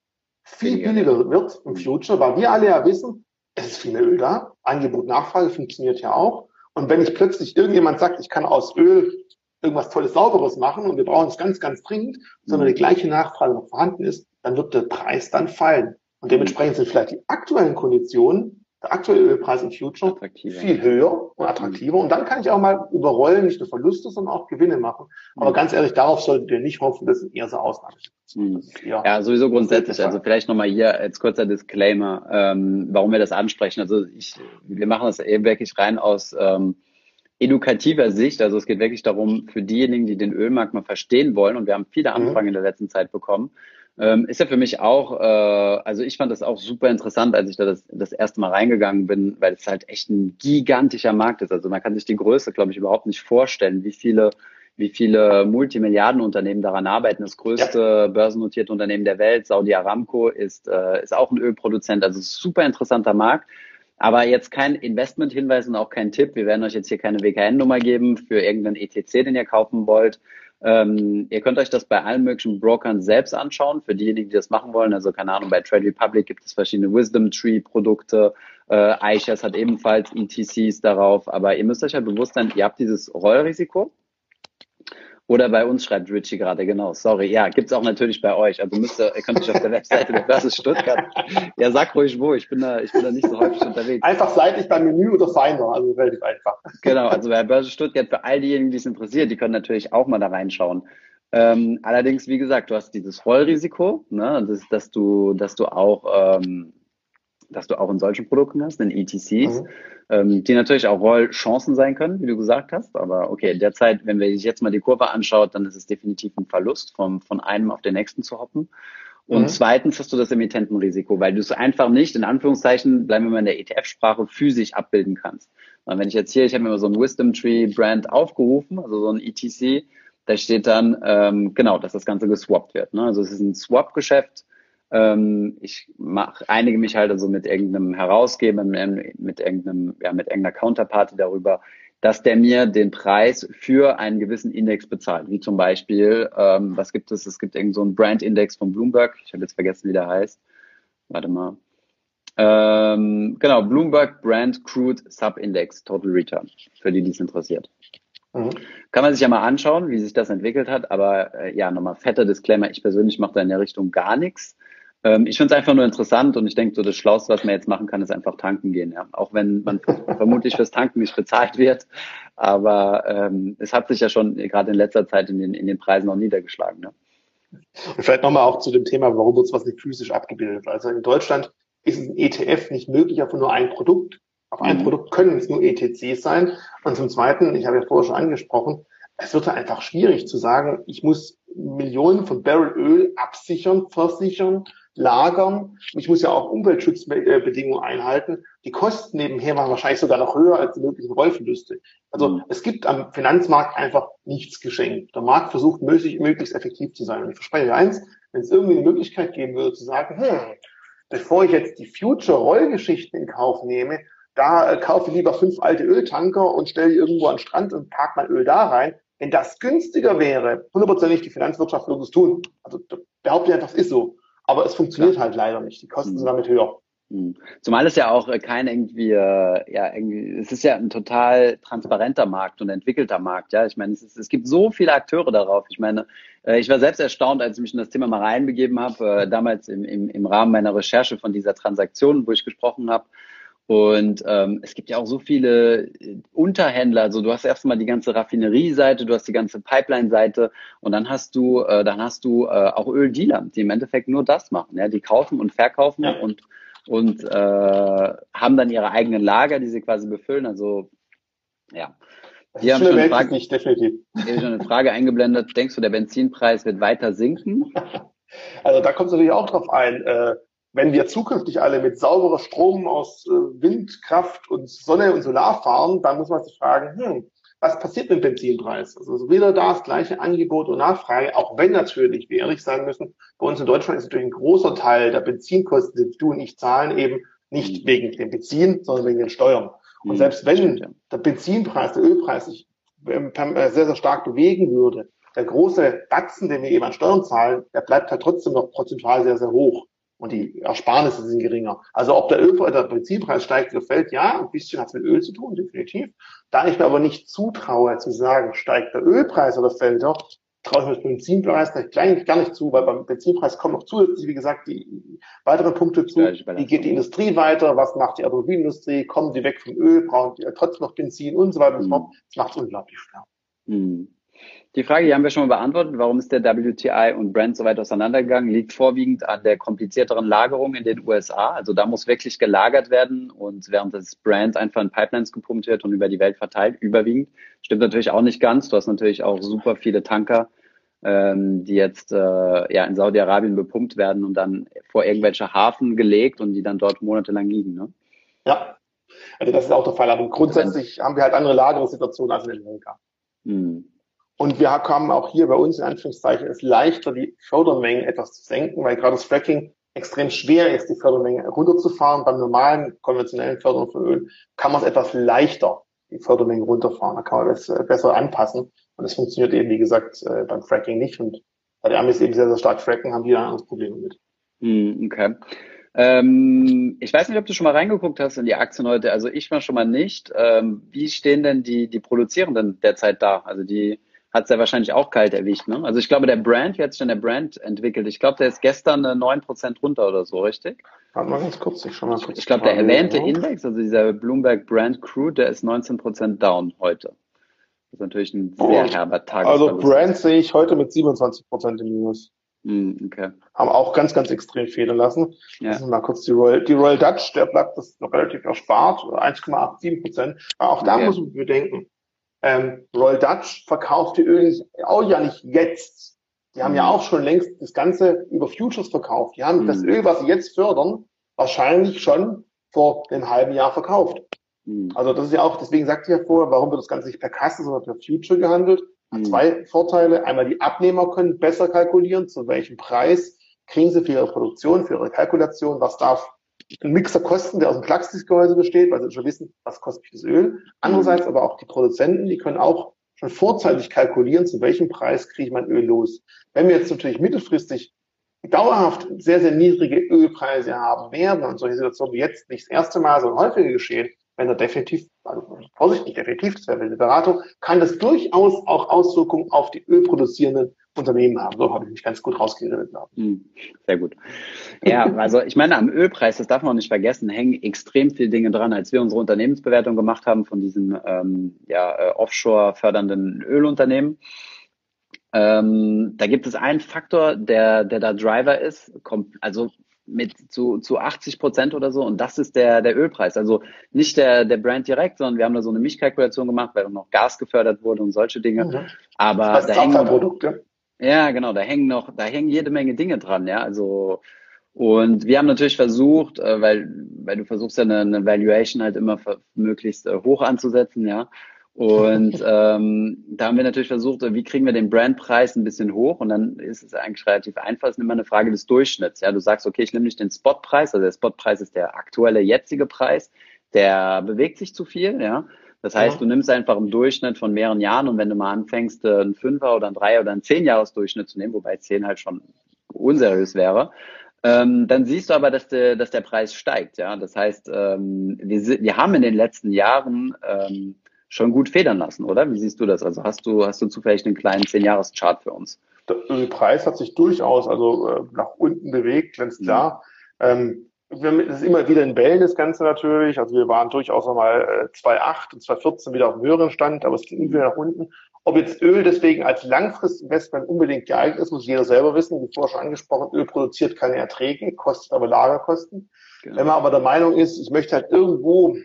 viel billiger wird im Future, weil wir alle ja wissen, es ist viel mehr Öl da. Angebot, Nachfrage funktioniert ja auch. Und wenn ich plötzlich irgendjemand sagt, ich kann aus Öl irgendwas Tolles, Sauberes machen und wir brauchen es ganz, ganz dringend, sondern die gleiche Nachfrage noch vorhanden ist, dann wird der Preis dann fallen. Und dementsprechend sind vielleicht die aktuellen Konditionen der aktuelle Ölpreis im Future viel höher und attraktiver. Und dann kann ich auch mal überrollen, nicht nur Verluste, sondern auch Gewinne machen. Aber mhm. ganz ehrlich, darauf solltet ihr nicht hoffen, das sind eher so Ausnahmen. Mhm. Ja, sowieso grundsätzlich. Also vielleicht nochmal hier als kurzer Disclaimer, ähm, warum wir das ansprechen. Also ich, wir machen das eben wirklich rein aus ähm, edukativer Sicht. Also es geht wirklich darum, für diejenigen, die den Ölmarkt mal verstehen wollen, und wir haben viele mhm. Anfragen mhm. in der letzten Zeit bekommen, ähm, ist ja für mich auch, äh, also ich fand das auch super interessant, als ich da das, das erste Mal reingegangen bin, weil es halt echt ein gigantischer Markt ist. Also man kann sich die Größe, glaube ich, überhaupt nicht vorstellen, wie viele wie viele Multimilliardenunternehmen daran arbeiten. Das größte ja. börsennotierte Unternehmen der Welt, Saudi Aramco, ist, äh, ist auch ein Ölproduzent. Also super interessanter Markt. Aber jetzt kein Investment-Hinweis und auch kein Tipp. Wir werden euch jetzt hier keine WKN-Nummer geben für irgendeinen ETC, den ihr kaufen wollt. Ähm, ihr könnt euch das bei allen möglichen Brokern selbst anschauen, für diejenigen, die das machen wollen. Also keine Ahnung, bei Trade Republic gibt es verschiedene Wisdom Tree Produkte. Äh, iShares hat ebenfalls ETCs darauf. Aber ihr müsst euch halt bewusst sein, ihr habt dieses Rollrisiko. Oder bei uns schreibt Richie gerade, genau, sorry. Ja, gibt's auch natürlich bei euch. Also müsst ihr, ihr könnt euch auf der Webseite der Börse Stuttgart. Ja, sag ruhig wo, ich bin da, ich bin da nicht so häufig unterwegs. Einfach seitlich beim Menü oder Finder, also relativ einfach. Genau, also bei Börse Stuttgart, für all diejenigen, die es interessiert, die können natürlich auch mal da reinschauen. Ähm, allerdings, wie gesagt, du hast dieses Rollrisiko, ne, das, dass du, dass du auch ähm, dass du auch in solchen Produkten hast, in ETCs, mhm. Ähm, die natürlich auch Rollchancen sein können, wie du gesagt hast. Aber okay, derzeit, wenn wir sich jetzt mal die Kurve anschaut, dann ist es definitiv ein Verlust, vom, von einem auf den nächsten zu hoppen. Und mhm. zweitens hast du das Emittentenrisiko, weil du es einfach nicht, in Anführungszeichen, bleiben wir mal in der ETF-Sprache, physisch abbilden kannst. Und wenn ich jetzt hier, ich habe mir mal so ein Wisdom Tree Brand aufgerufen, also so ein ETC, da steht dann, ähm, genau, dass das Ganze geswappt wird. Ne? Also es ist ein Swap-Geschäft, ähm, ich mach, einige mich halt also mit irgendeinem Herausgeber, mit irgendeinem, ja, mit irgendeiner Counterparty darüber, dass der mir den Preis für einen gewissen Index bezahlt. Wie zum Beispiel, ähm, was gibt es? Es gibt irgend so einen Brand-Index von Bloomberg. Ich habe jetzt vergessen, wie der heißt. Warte mal. Ähm, genau, Bloomberg Brand Crude Sub-Index Total Return, für die, die es interessiert. Mhm. Kann man sich ja mal anschauen, wie sich das entwickelt hat. Aber äh, ja, nochmal fetter Disclaimer, ich persönlich mache da in der Richtung gar nichts. Ähm, ich finde es einfach nur interessant und ich denke, so das Schlauste, was man jetzt machen kann, ist einfach tanken gehen. Ja? Auch wenn man vermutlich fürs Tanken nicht bezahlt wird. Aber ähm, es hat sich ja schon gerade in letzter Zeit in den, in den Preisen auch niedergeschlagen. Ne? Und vielleicht nochmal auch zu dem Thema, warum wird was nicht physisch abgebildet? Also in Deutschland ist ein ETF nicht möglich auf nur ein Produkt. Auf ein mhm. Produkt können es nur ETCs sein. Und zum Zweiten, ich habe ja vorher schon angesprochen, es wird einfach schwierig zu sagen, ich muss Millionen von Barrel Öl absichern, versichern, lagern. Ich muss ja auch Umweltschutzbedingungen einhalten. Die Kosten nebenher waren wahrscheinlich sogar noch höher als die möglichen Rollverluste. Also mhm. es gibt am Finanzmarkt einfach nichts geschenkt. Der Markt versucht möglichst, möglichst effektiv zu sein. Und ich verspreche eins, wenn es irgendwie eine Möglichkeit geben würde zu sagen, hm, bevor ich jetzt die Future-Rollgeschichten in Kauf nehme, da äh, kaufe ich lieber fünf alte Öltanker und stelle die irgendwo an den Strand und park mein Öl da rein. Wenn das günstiger wäre, hundertprozentig die Finanzwirtschaft würde es tun. Also behaupte ich einfach, es ist so. Aber es funktioniert ja. halt leider nicht. Die Kosten mhm. sind damit höher. Mhm. Zumal es ja auch äh, kein irgendwie, äh, ja, irgendwie, es ist ja ein total transparenter Markt und entwickelter Markt, ja. Ich meine, es, ist, es gibt so viele Akteure darauf. Ich meine, äh, ich war selbst erstaunt, als ich mich in das Thema mal reinbegeben habe, damals im, im, im Rahmen meiner Recherche von dieser Transaktion, wo ich gesprochen habe. Und ähm, es gibt ja auch so viele Unterhändler. Also du hast erstmal die ganze Raffinerie-Seite, du hast die ganze Pipeline-Seite und dann hast du, äh, dann hast du äh, auch Öldealer, die im Endeffekt nur das machen. Ja, die kaufen und verkaufen ja. und und äh, haben dann ihre eigenen Lager, die sie quasi befüllen. Also ja. Die haben schon eine Frage, nicht, definitiv. Hier schon eine Frage eingeblendet. Denkst du, der Benzinpreis wird weiter sinken? Also da kommt es natürlich auch drauf ein. Äh, wenn wir zukünftig alle mit sauberer Strom aus äh, Windkraft und Sonne und Solar fahren, dann muss man sich fragen, hm, was passiert mit dem Benzinpreis? Also wieder da das gleiche Angebot und Nachfrage, auch wenn natürlich, wir ehrlich sein müssen, bei uns in Deutschland ist natürlich ein großer Teil der Benzinkosten, die du und ich zahlen, eben nicht wegen dem Benzin, sondern wegen den Steuern. Und mhm. selbst wenn der Benzinpreis, der Ölpreis sich ähm, äh, sehr, sehr stark bewegen würde, der große Batzen, den wir eben an Steuern zahlen, der bleibt halt trotzdem noch prozentual sehr, sehr hoch und die Ersparnisse sind geringer. Also ob der, Öl, der Benzinpreis steigt oder fällt, ja, ein bisschen hat es mit Öl zu tun, definitiv. Da ich mir aber nicht zutraue zu sagen, steigt der Ölpreis oder fällt er, traue ich mir den Benzinpreis gleich gar nicht zu, weil beim Benzinpreis kommen noch zusätzlich, wie gesagt, die weiteren Punkte zu. Wie geht die Industrie weiter? Was macht die Automobilindustrie? Kommen die weg vom Öl? Brauchen die trotzdem noch Benzin und so weiter und so fort? Das macht es unglaublich schwer. Mhm. Die Frage, die haben wir schon mal beantwortet. Warum ist der WTI und Brent so weit auseinandergegangen? Liegt vorwiegend an der komplizierteren Lagerung in den USA. Also da muss wirklich gelagert werden und während das Brent einfach in Pipelines gepumpt wird und über die Welt verteilt, überwiegend. Stimmt natürlich auch nicht ganz. Du hast natürlich auch super viele Tanker, ähm, die jetzt äh, ja in Saudi-Arabien bepumpt werden und dann vor irgendwelche Hafen gelegt und die dann dort monatelang liegen. Ne? Ja, also das ist auch der Fall. Aber grundsätzlich haben wir halt andere Lagerungssituationen als in Amerika. Hm. Und wir haben auch hier bei uns in Anführungszeichen es leichter, die Fördermengen etwas zu senken, weil gerade das Fracking extrem schwer ist, die Fördermenge runterzufahren. Beim normalen konventionellen Fördern von Öl kann man es etwas leichter, die Fördermenge runterfahren. Da kann man das äh, besser anpassen. Und das funktioniert eben, wie gesagt, äh, beim Fracking nicht. Und da die Amis eben sehr, sehr stark fracken, haben die da anderes Problem mit. Hm, okay. Ähm, ich weiß nicht, ob du schon mal reingeguckt hast in die Aktien heute. Also ich war schon mal nicht. Ähm, wie stehen denn die, die Produzierenden derzeit da? Also die hat es ja wahrscheinlich auch kalt erwischt. Ne? Also ich glaube, der Brand, wie hat sich denn der Brand entwickelt? Ich glaube, der ist gestern äh, neun Prozent runter oder so, richtig? Warte mal ganz kurz, ich schau mal kurz. Ich glaube, der erwähnte drauf. Index, also dieser Bloomberg Brand Crude, der ist 19 Prozent down heute. Das ist natürlich ein sehr oh, herber Tag. Also Brand sehe ich heute mit 27 Prozent im Minus. Mm, okay. Haben auch ganz, ganz extrem fehlen lassen. Ja. Mal kurz die Royal, die Royal Dutch, der bleibt das noch relativ erspart, 1,87 Prozent. Aber auch da okay. muss man bedenken, ähm, Royal Dutch verkauft die Öl auch ja nicht jetzt. Die haben mhm. ja auch schon längst das Ganze über Futures verkauft. Die haben mhm. das Öl, was sie jetzt fördern, wahrscheinlich schon vor einem halben Jahr verkauft. Mhm. Also das ist ja auch, deswegen sagte ich ja vorher, warum wird das Ganze nicht per Kasse, sondern per Future gehandelt? Hat mhm. zwei Vorteile. Einmal die Abnehmer können besser kalkulieren, zu welchem Preis kriegen sie für ihre Produktion, für ihre Kalkulation, was darf ein Mixer Kosten, der aus dem Klaxis-Gehäuse besteht, weil sie schon wissen, was kostet mich das Öl. Andererseits aber auch die Produzenten, die können auch schon vorzeitig kalkulieren, zu welchem Preis kriege ich mein Öl los. Wenn wir jetzt natürlich mittelfristig dauerhaft sehr, sehr niedrige Ölpreise haben werden und solche Situationen wie jetzt nicht das erste Mal, sondern häufiger geschehen, wenn er definitiv, also vorsichtig definitiv, das wäre eine Beratung, kann das durchaus auch Auswirkungen auf die ölproduzierenden Unternehmen haben. So habe ich mich ganz gut rausgeredet. Hm, sehr gut. Ja, also ich meine, am Ölpreis, das darf man nicht vergessen, hängen extrem viele Dinge dran. Als wir unsere Unternehmensbewertung gemacht haben von diesen ähm, ja, äh, offshore fördernden Ölunternehmen, ähm, da gibt es einen Faktor, der, der da Driver ist, kommt, also mit zu, zu 80 Prozent oder so und das ist der, der Ölpreis. Also nicht der, der Brand direkt, sondern wir haben da so eine Mischkalkulation gemacht, weil noch Gas gefördert wurde und solche Dinge. Mhm. Aber das da hängen noch, ja, genau, da hängen noch, da hängen jede Menge Dinge dran, ja. Also und wir haben natürlich versucht, äh, weil, weil du versuchst ja eine, eine Valuation halt immer möglichst äh, hoch anzusetzen, ja. Und ähm, da haben wir natürlich versucht, wie kriegen wir den Brandpreis ein bisschen hoch? Und dann ist es eigentlich relativ einfach. Es ist immer eine Frage des Durchschnitts. Ja, du sagst, okay, ich nehme nicht den Spotpreis, also der Spotpreis ist der aktuelle jetzige Preis, der bewegt sich zu viel, ja. Das heißt, ja. du nimmst einfach im Durchschnitt von mehreren Jahren und wenn du mal anfängst, äh, einen Fünfer oder einen Dreier oder einen Zehn-Jahres-Durchschnitt zu nehmen, wobei zehn halt schon unseriös wäre, ähm, dann siehst du aber, dass der, dass der Preis steigt. Ja, das heißt, ähm, wir, wir haben in den letzten Jahren ähm, schon gut federn lassen, oder? Wie siehst du das? Also hast du, hast du zufällig einen kleinen 10-Jahres-Chart für uns? Der Preis hat sich durchaus also äh, nach unten bewegt, ganz mhm. klar. Mhm. Ähm, es ist immer wieder in Bällen das Ganze natürlich. Also wir waren durchaus nochmal äh, 2,8 und 2,14 wieder auf dem höheren Stand, aber es ging wieder nach unten. Ob jetzt Öl deswegen als Langfristinvestment unbedingt geeignet ist, muss jeder selber wissen. Wie vorher schon angesprochen, Öl produziert keine Erträge, kostet aber Lagerkosten. Genau. Wenn man aber der Meinung ist, ich möchte halt irgendwo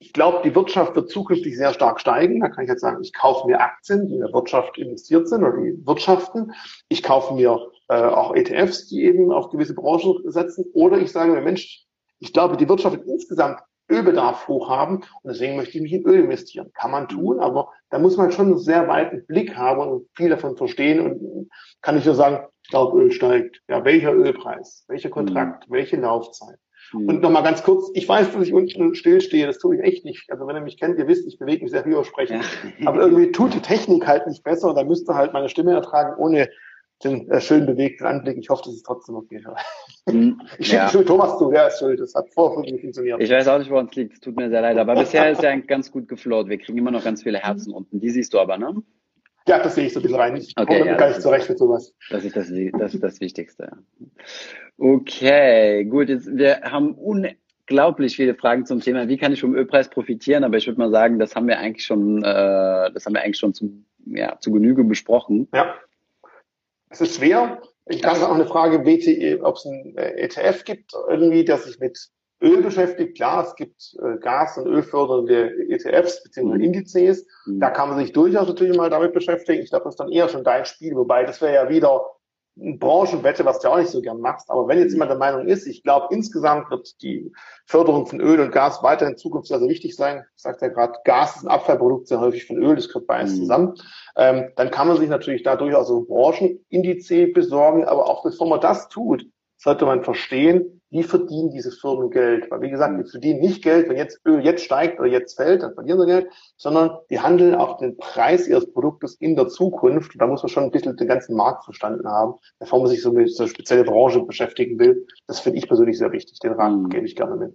ich glaube, die Wirtschaft wird zukünftig sehr stark steigen. Da kann ich jetzt sagen, ich kaufe mir Aktien, die in der Wirtschaft investiert sind oder die wirtschaften. Ich kaufe mir äh, auch ETFs, die eben auf gewisse Branchen setzen. Oder ich sage mir, Mensch, ich glaube, die Wirtschaft wird insgesamt Ölbedarf hoch haben und deswegen möchte ich mich in Öl investieren. Kann man tun, aber da muss man schon einen sehr weiten Blick haben und viel davon verstehen und kann ich nur sagen, ich glaube, Öl steigt. Ja, welcher Ölpreis? Welcher Kontrakt? Mhm. Welche Laufzeit? Mhm. Und nochmal ganz kurz, ich weiß, dass ich unten stillstehe, das tue ich echt nicht. Also wenn ihr mich kennt, ihr wisst, ich bewege mich sehr viel sprechen. Ja. Aber irgendwie tut die Technik halt nicht besser und dann müsst ihr halt meine Stimme ertragen, ohne den äh, schön bewegten Anblick. Ich hoffe, das ist trotzdem okay. Mhm. Ich schicke ja. Thomas zu, der ist schuld. Das hat vorher nicht funktioniert. Ich weiß auch nicht, woran es liegt. Es tut mir sehr leid. Aber bisher ist er ganz gut geflowt. Wir kriegen immer noch ganz viele Herzen unten. Die siehst du aber, ne? Ja, das sehe ich so ein bisschen rein. Ich okay, komme ja, gar nicht zurecht mit sowas. Das ist das, das, ist das Wichtigste. Okay, gut. Jetzt, wir haben unglaublich viele Fragen zum Thema, wie kann ich vom Ölpreis profitieren? Aber ich würde mal sagen, das haben wir eigentlich schon, äh, das haben wir eigentlich schon zu, ja, zu Genüge besprochen. Ja. Es ist schwer. Ich habe auch eine Frage, BTE, ob es ein äh, ETF gibt, irgendwie, der sich mit Öl beschäftigt. Klar, es gibt äh, Gas- und Ölfördernde ETFs bzw. Mhm. Indizes. Mhm. Da kann man sich durchaus natürlich mal damit beschäftigen. Ich glaube, das ist dann eher schon dein Spiel, wobei das wäre ja wieder Branchenwette, was du auch nicht so gern machst. Aber wenn jetzt jemand der Meinung ist, ich glaube, insgesamt wird die Förderung von Öl und Gas weiterhin in Zukunft sehr, sehr wichtig sein. Ich sagte ja gerade, Gas ist ein Abfallprodukt sehr häufig von Öl, das gehört beides mhm. zusammen. Ähm, dann kann man sich natürlich da durchaus so Branchenindice besorgen. Aber auch bevor man das tut, sollte man verstehen, wie verdienen diese Firmen Geld. Weil wie gesagt, die verdienen nicht Geld, wenn jetzt Öl jetzt steigt oder jetzt fällt, dann verlieren sie Geld, sondern die handeln auch den Preis ihres Produktes in der Zukunft. da muss man schon ein bisschen den ganzen Markt verstanden haben, bevor man sich so mit so einer speziellen Branche beschäftigen will. Das finde ich persönlich sehr wichtig. Den Rat mhm. gebe ich gerne mit.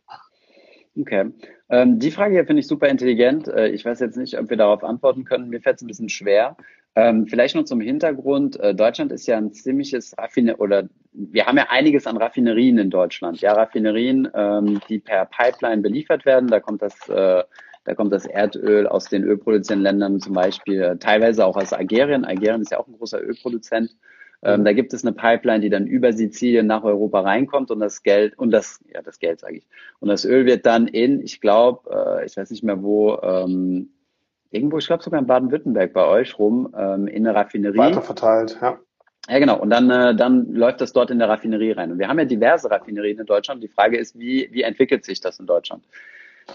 Okay. Ähm, die Frage hier finde ich super intelligent. Äh, ich weiß jetzt nicht, ob wir darauf antworten können. Mir fällt es ein bisschen schwer. Ähm, vielleicht noch zum Hintergrund. Äh, Deutschland ist ja ein ziemliches Raffine oder wir haben ja einiges an Raffinerien in Deutschland. Ja, Raffinerien, ähm, die per Pipeline beliefert werden. Da kommt das, äh, da kommt das Erdöl aus den ölproduzierenden Ländern zum Beispiel, teilweise auch aus Algerien. Algerien ist ja auch ein großer Ölproduzent. Ähm, da gibt es eine Pipeline, die dann über Sizilien nach Europa reinkommt und das Geld und das, ja, das Geld sage ich. Und das Öl wird dann in, ich glaube, äh, ich weiß nicht mehr wo, ähm, irgendwo, ich glaube sogar in Baden-Württemberg bei euch rum, ähm, in eine Raffinerie. Weiterverteilt, ja. Ja, genau. Und dann, äh, dann läuft das dort in der Raffinerie rein. Und wir haben ja diverse Raffinerien in Deutschland. Die Frage ist, wie, wie entwickelt sich das in Deutschland?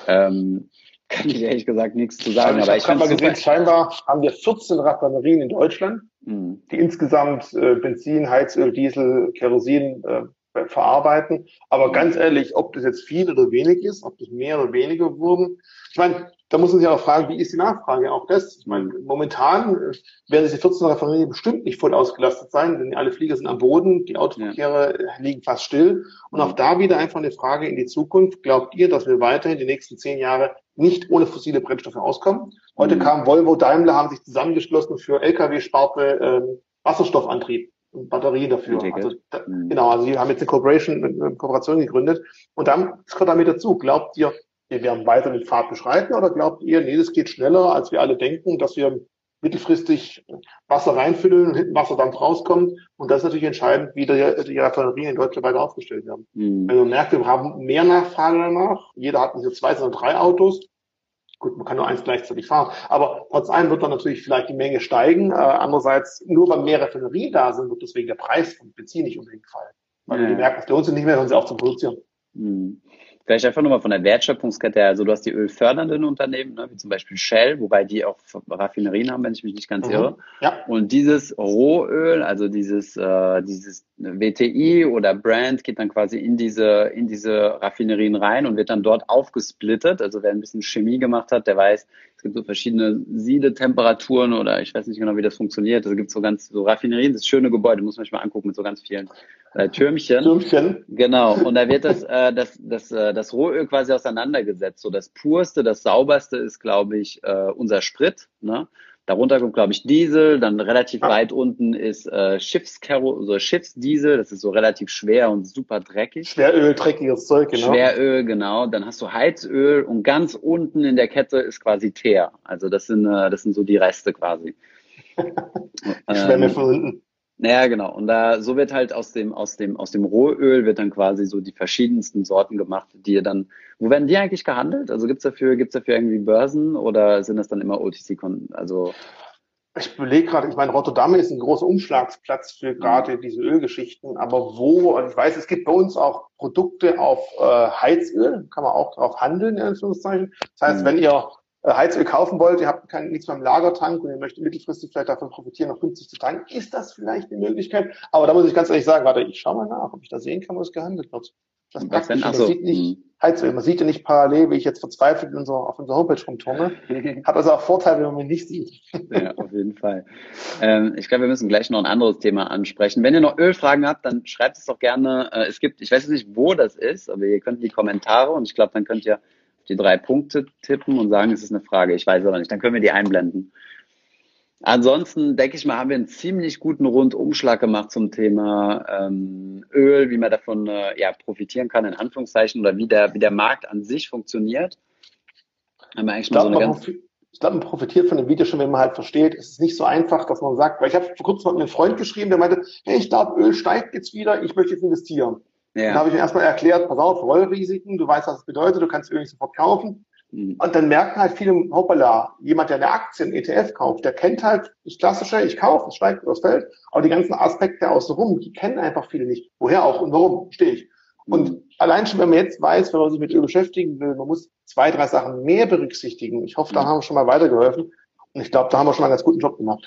Ähm, kann ich ehrlich gesagt nichts zu sagen. Also ich aber ich habe mal gesehen, scheinbar haben wir 14 Raffinerien in Deutschland, mhm. die insgesamt äh, Benzin, Heizöl, Diesel, Kerosin äh, verarbeiten. Aber ganz ehrlich, ob das jetzt viel oder wenig ist, ob das mehr oder weniger wurden, ich meine, da muss man sich auch fragen, wie ist die Nachfrage? Auch das, ich meine, momentan äh, werden diese 14 Raffinerien bestimmt nicht voll ausgelastet sein, denn alle Flieger sind am Boden, die Autoverkehre ja. liegen fast still. Und auch da wieder einfach eine Frage in die Zukunft. Glaubt ihr, dass wir weiterhin die nächsten zehn Jahre nicht ohne fossile Brennstoffe auskommen? Heute mhm. kam Volvo, Daimler, haben sich zusammengeschlossen für Lkw-Sparte ähm, Wasserstoffantrieb. Batterien dafür. Also, da, mhm. Genau, also die haben jetzt eine Corporation, eine Kooperation gegründet. Und dann, kommt damit dazu. Glaubt ihr, wir werden weiter den Pfad beschreiten oder glaubt ihr, nee, das geht schneller, als wir alle denken, dass wir mittelfristig Wasser reinfüllen und hinten Wasser dann rauskommt. Und das ist natürlich entscheidend, wie die, die Raffinerien in Deutschland weiter aufgestellt werden. Mhm. Wenn man merkt, wir haben mehr Nachfrage danach, jeder hat nicht nur zwei, sondern drei Autos. Gut, man kann nur eins gleichzeitig fahren. Aber trotz allem wird dann natürlich vielleicht die Menge steigen. Äh, andererseits, nur weil mehr Raffinerien da sind, wird deswegen der Preis von Benzin nicht unbedingt fallen. Weil ja. die merken, es lohnt sich nicht mehr, hören sie auf zu produzieren. Mhm. Vielleicht einfach nochmal von der Wertschöpfungskette her. Also du hast die ölfördernden Unternehmen, ne, wie zum Beispiel Shell, wobei die auch Raffinerien haben, wenn ich mich nicht ganz mhm. irre. Ja. Und dieses Rohöl, also dieses, äh, dieses WTI oder Brand geht dann quasi in diese, in diese Raffinerien rein und wird dann dort aufgesplittet. Also wer ein bisschen Chemie gemacht hat, der weiß, es gibt so verschiedene Siedetemperaturen oder ich weiß nicht genau, wie das funktioniert. Also es gibt so ganz, so Raffinerien, das schöne Gebäude, muss man sich mal angucken mit so ganz vielen äh, Türmchen. Türmchen. Genau. Und da wird das, äh, das, das, äh, das Rohöl quasi auseinandergesetzt. So das purste, das sauberste ist, glaube ich, äh, unser Sprit. Ne? Darunter kommt, glaube ich, Diesel, dann relativ ah. weit unten ist äh, Schiffskero, so Schiffsdiesel, das ist so relativ schwer und super dreckig. Schweröl, dreckiges Zeug, genau. Schweröl, genau. Dann hast du Heizöl und ganz unten in der Kette ist quasi Teer. Also das sind, äh, das sind so die Reste quasi. Schwämme ähm, von unten. Naja, genau. Und da so wird halt aus dem, aus dem, aus dem Rohöl wird dann quasi so die verschiedensten Sorten gemacht, die ihr dann, wo werden die eigentlich gehandelt? Also gibt's dafür, gibt's dafür irgendwie Börsen oder sind das dann immer OTC, also? Ich überlege gerade, ich meine, Rotterdam ist ein großer Umschlagsplatz für gerade mhm. diese Ölgeschichten, aber wo, also ich weiß, es gibt bei uns auch Produkte auf äh, Heizöl, kann man auch drauf handeln, in Anführungszeichen. Das heißt, mhm. wenn ihr Heizöl kaufen wollt, ihr habt kein, nichts mehr im Lagertank und ihr möchtet mittelfristig vielleicht davon profitieren, noch 50 zu tanken, ist das vielleicht eine Möglichkeit? Aber da muss ich ganz ehrlich sagen, warte, ich schau mal nach, ob ich da sehen kann, wo es gehandelt wird. Das ist praktisch. Man sieht nicht hm. Heizöl, man sieht ja nicht parallel, wie ich jetzt verzweifelt in so, auf unserer Homepage rumturne. Hat also auch Vorteile, wenn man mich nicht sieht. ja, auf jeden Fall. Ähm, ich glaube, wir müssen gleich noch ein anderes Thema ansprechen. Wenn ihr noch Ölfragen habt, dann schreibt es doch gerne. Äh, es gibt, ich weiß jetzt nicht, wo das ist, aber ihr könnt in die Kommentare und ich glaube, dann könnt ihr die drei Punkte tippen und sagen, es ist eine Frage. Ich weiß aber nicht. Dann können wir die einblenden. Ansonsten denke ich mal, haben wir einen ziemlich guten Rundumschlag gemacht zum Thema ähm, Öl, wie man davon äh, ja, profitieren kann, in Anführungszeichen, oder wie der, wie der Markt an sich funktioniert. Haben wir eigentlich ich glaube, so man, glaub, man profitiert von dem Video schon, wenn man halt versteht, es ist nicht so einfach, dass man sagt, weil ich habe vor kurzem mit einem Freund geschrieben, der meinte, hey, ich glaube, Öl steigt jetzt wieder, ich möchte jetzt investieren. Ja. Dann habe ich mir erstmal erklärt, pass auf, Rollrisiken, du weißt, was das bedeutet, du kannst irgendwie sofort kaufen. Mhm. Und dann merken halt viele, hoppala, jemand, der eine Aktie, ein ETF kauft, der kennt halt das Klassische, ich kaufe, es steigt oder es fällt, aber die ganzen Aspekte außenrum, die kennen einfach viele nicht. Woher auch und warum, stehe ich. Und mhm. allein schon, wenn man jetzt weiß, wenn man sich mit Öl beschäftigen will, man muss zwei, drei Sachen mehr berücksichtigen. Ich hoffe, da mhm. haben wir schon mal weitergeholfen. Und ich glaube, da haben wir schon mal einen ganz guten Job gemacht.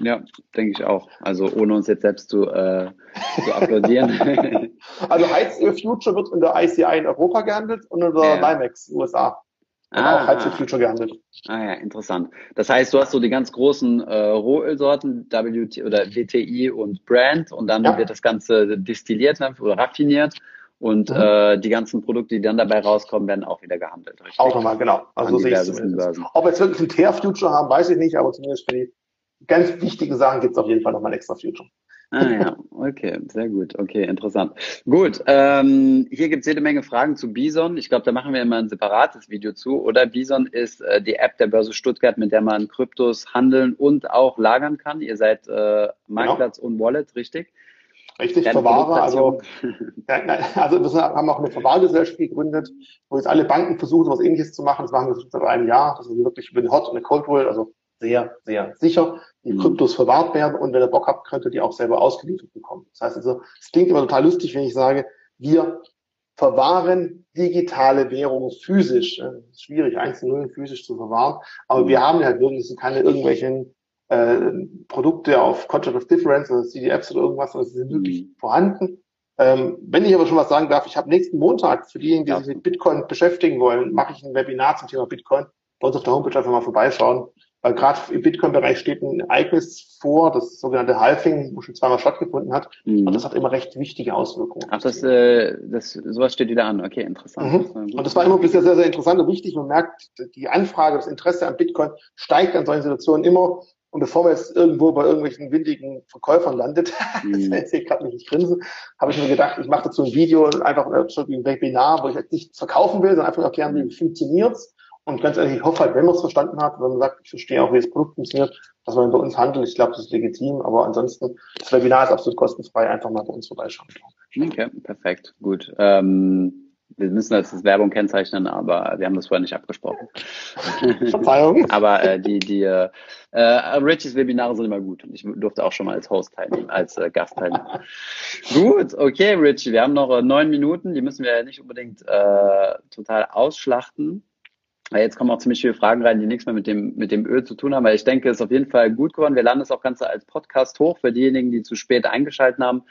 Ja, denke ich auch. Also ohne uns jetzt selbst zu, äh, zu applaudieren. also Heizöl Future wird in der ICI in Europa gehandelt und in der ja. NYMEX USA. Ah, auch Heizöl Future gehandelt. Ah ja, interessant. Das heißt, du hast so die ganz großen äh, Rohölsorten, WT oder WTI und Brand und dann ja. wird das Ganze destilliert oder raffiniert und mhm. äh, die ganzen Produkte, die dann dabei rauskommen, werden auch wieder gehandelt. Richtig? Auch nochmal, genau. Also so sehe ich es Ob wir jetzt wirklich ein Tear-Future haben, weiß ich nicht, aber zumindest für die ganz wichtigen Sachen gibt es auf jeden Fall nochmal ein extra Future. Ah ja, okay, sehr gut, okay, interessant. Gut, ähm, hier gibt es jede Menge Fragen zu Bison. Ich glaube, da machen wir immer ein separates Video zu. Oder Bison ist äh, die App der Börse Stuttgart, mit der man Kryptos handeln und auch lagern kann. Ihr seid äh, Marktplatz genau. und Wallet, richtig? Richtig, Verwahrer. Also, ja, also wir haben auch eine Verwahrgesellschaft gegründet, wo jetzt alle Banken versuchen, was ähnliches zu machen. Das machen wir seit einem Jahr. Das ist wirklich über eine Hot und eine Cold Wallet, also sehr, sehr sicher, die mhm. Kryptos verwahrt werden und wenn ihr Bock habt, könnt ihr die auch selber ausgeliefert bekommen. Das heißt also, es klingt immer total lustig, wenn ich sage, wir verwahren digitale Währungen physisch. Schwierig, Einzelnullen physisch zu verwahren, aber wir haben halt wirklich, es sind keine irgendwelchen äh, Produkte auf Contract of Difference oder CDFs oder irgendwas, sie sind wirklich mhm. vorhanden. Ähm, wenn ich aber schon was sagen darf, ich habe nächsten Montag für diejenigen, die sich mit Bitcoin beschäftigen wollen, mache ich ein Webinar zum Thema Bitcoin. Bei uns auf der Homepage einfach mal vorbeischauen. Weil gerade im Bitcoin-Bereich steht ein Ereignis vor, das sogenannte Halving, wo schon zweimal stattgefunden hat. Mhm. Und das hat immer recht wichtige Auswirkungen. Ach, das, äh, das sowas steht wieder an. Okay, interessant. Mhm. und das war immer bisher sehr, sehr interessant und wichtig. Man merkt, die Anfrage, das Interesse an Bitcoin steigt in solchen Situationen immer. Und bevor man jetzt irgendwo bei irgendwelchen windigen Verkäufern landet, mhm. das ich gerade nicht grinsen, habe ich mir gedacht, ich mache dazu ein Video, einfach ein Webinar, wo ich halt nichts verkaufen will, sondern einfach erklären, wie funktioniert's Und ganz ehrlich, ich hoffe halt, wenn man es verstanden hat, wenn man sagt, ich verstehe auch, wie das Produkt funktioniert, dass man bei uns handelt. Ich glaube, das ist legitim. Aber ansonsten, das Webinar ist absolut kostenfrei. Einfach mal bei uns vorbeischauen. Okay, perfekt. Gut. Ähm wir müssen das als Werbung kennzeichnen, aber wir haben das vorher nicht abgesprochen. Verzeihung. aber äh, die, die äh, äh, Richies Webinare sind immer gut und ich durfte auch schon mal als Host teilnehmen, als äh, Gast teilnehmen. gut, okay, Richie, wir haben noch äh, neun Minuten, die müssen wir ja nicht unbedingt äh, total ausschlachten. Jetzt kommen auch ziemlich viele Fragen rein, die nichts mehr mit dem, mit dem Öl zu tun haben. Aber ich denke, es ist auf jeden Fall gut geworden. Wir laden es auch Ganze als Podcast hoch für diejenigen, die zu spät eingeschaltet haben.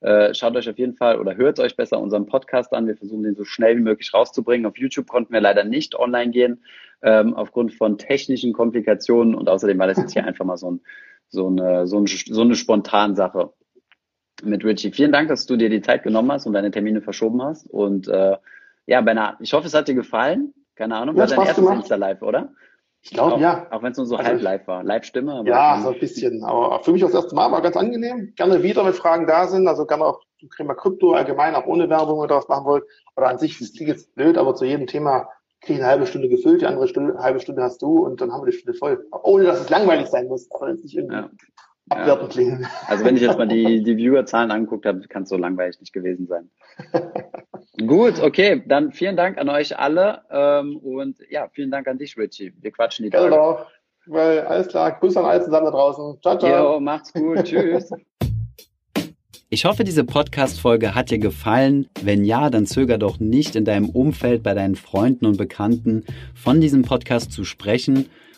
Äh, schaut euch auf jeden Fall oder hört euch besser unseren Podcast an. Wir versuchen den so schnell wie möglich rauszubringen. Auf YouTube konnten wir leider nicht online gehen, ähm, aufgrund von technischen Komplikationen. Und außerdem war das jetzt hier einfach mal so, ein, so, eine, so, ein, so eine Spontansache mit Richie. Vielen Dank, dass du dir die Zeit genommen hast und deine Termine verschoben hast. Und äh, ja, Bernhard, ich hoffe, es hat dir gefallen. Keine Ahnung, ja, war dein erstes Insta-Live, oder? Ich glaube, ja. Auch wenn es nur so also, halb live war. Live-Stimme? Ja, so ein bisschen. Aber für mich auch das erste Mal war ganz angenehm. Gerne wieder, wenn Fragen da sind. Also gerne auch zum Thema Krypto allgemein, auch ohne Werbung, wenn ihr was machen wollt. Oder an sich, das klingt jetzt blöd, aber zu jedem Thema kriege ich eine halbe Stunde gefüllt, die andere Stunde, halbe Stunde hast du und dann haben wir die Stunde voll. Ohne, dass es langweilig sein muss. Aber jetzt nicht irgendwie ja. abwertend ja. klingen. Also wenn ich jetzt mal die, die Viewerzahlen angeguckt habe, kann es so langweilig nicht gewesen sein. Gut, okay, dann vielen Dank an euch alle ähm, und ja, vielen Dank an dich, Richie. Wir quatschen die Tage. Genau, weil alles klar. Grüße an alle zusammen da draußen. Ciao, ciao. Jo, macht's gut. Tschüss. Ich hoffe, diese Podcast-Folge hat dir gefallen. Wenn ja, dann zöger doch nicht in deinem Umfeld, bei deinen Freunden und Bekannten von diesem Podcast zu sprechen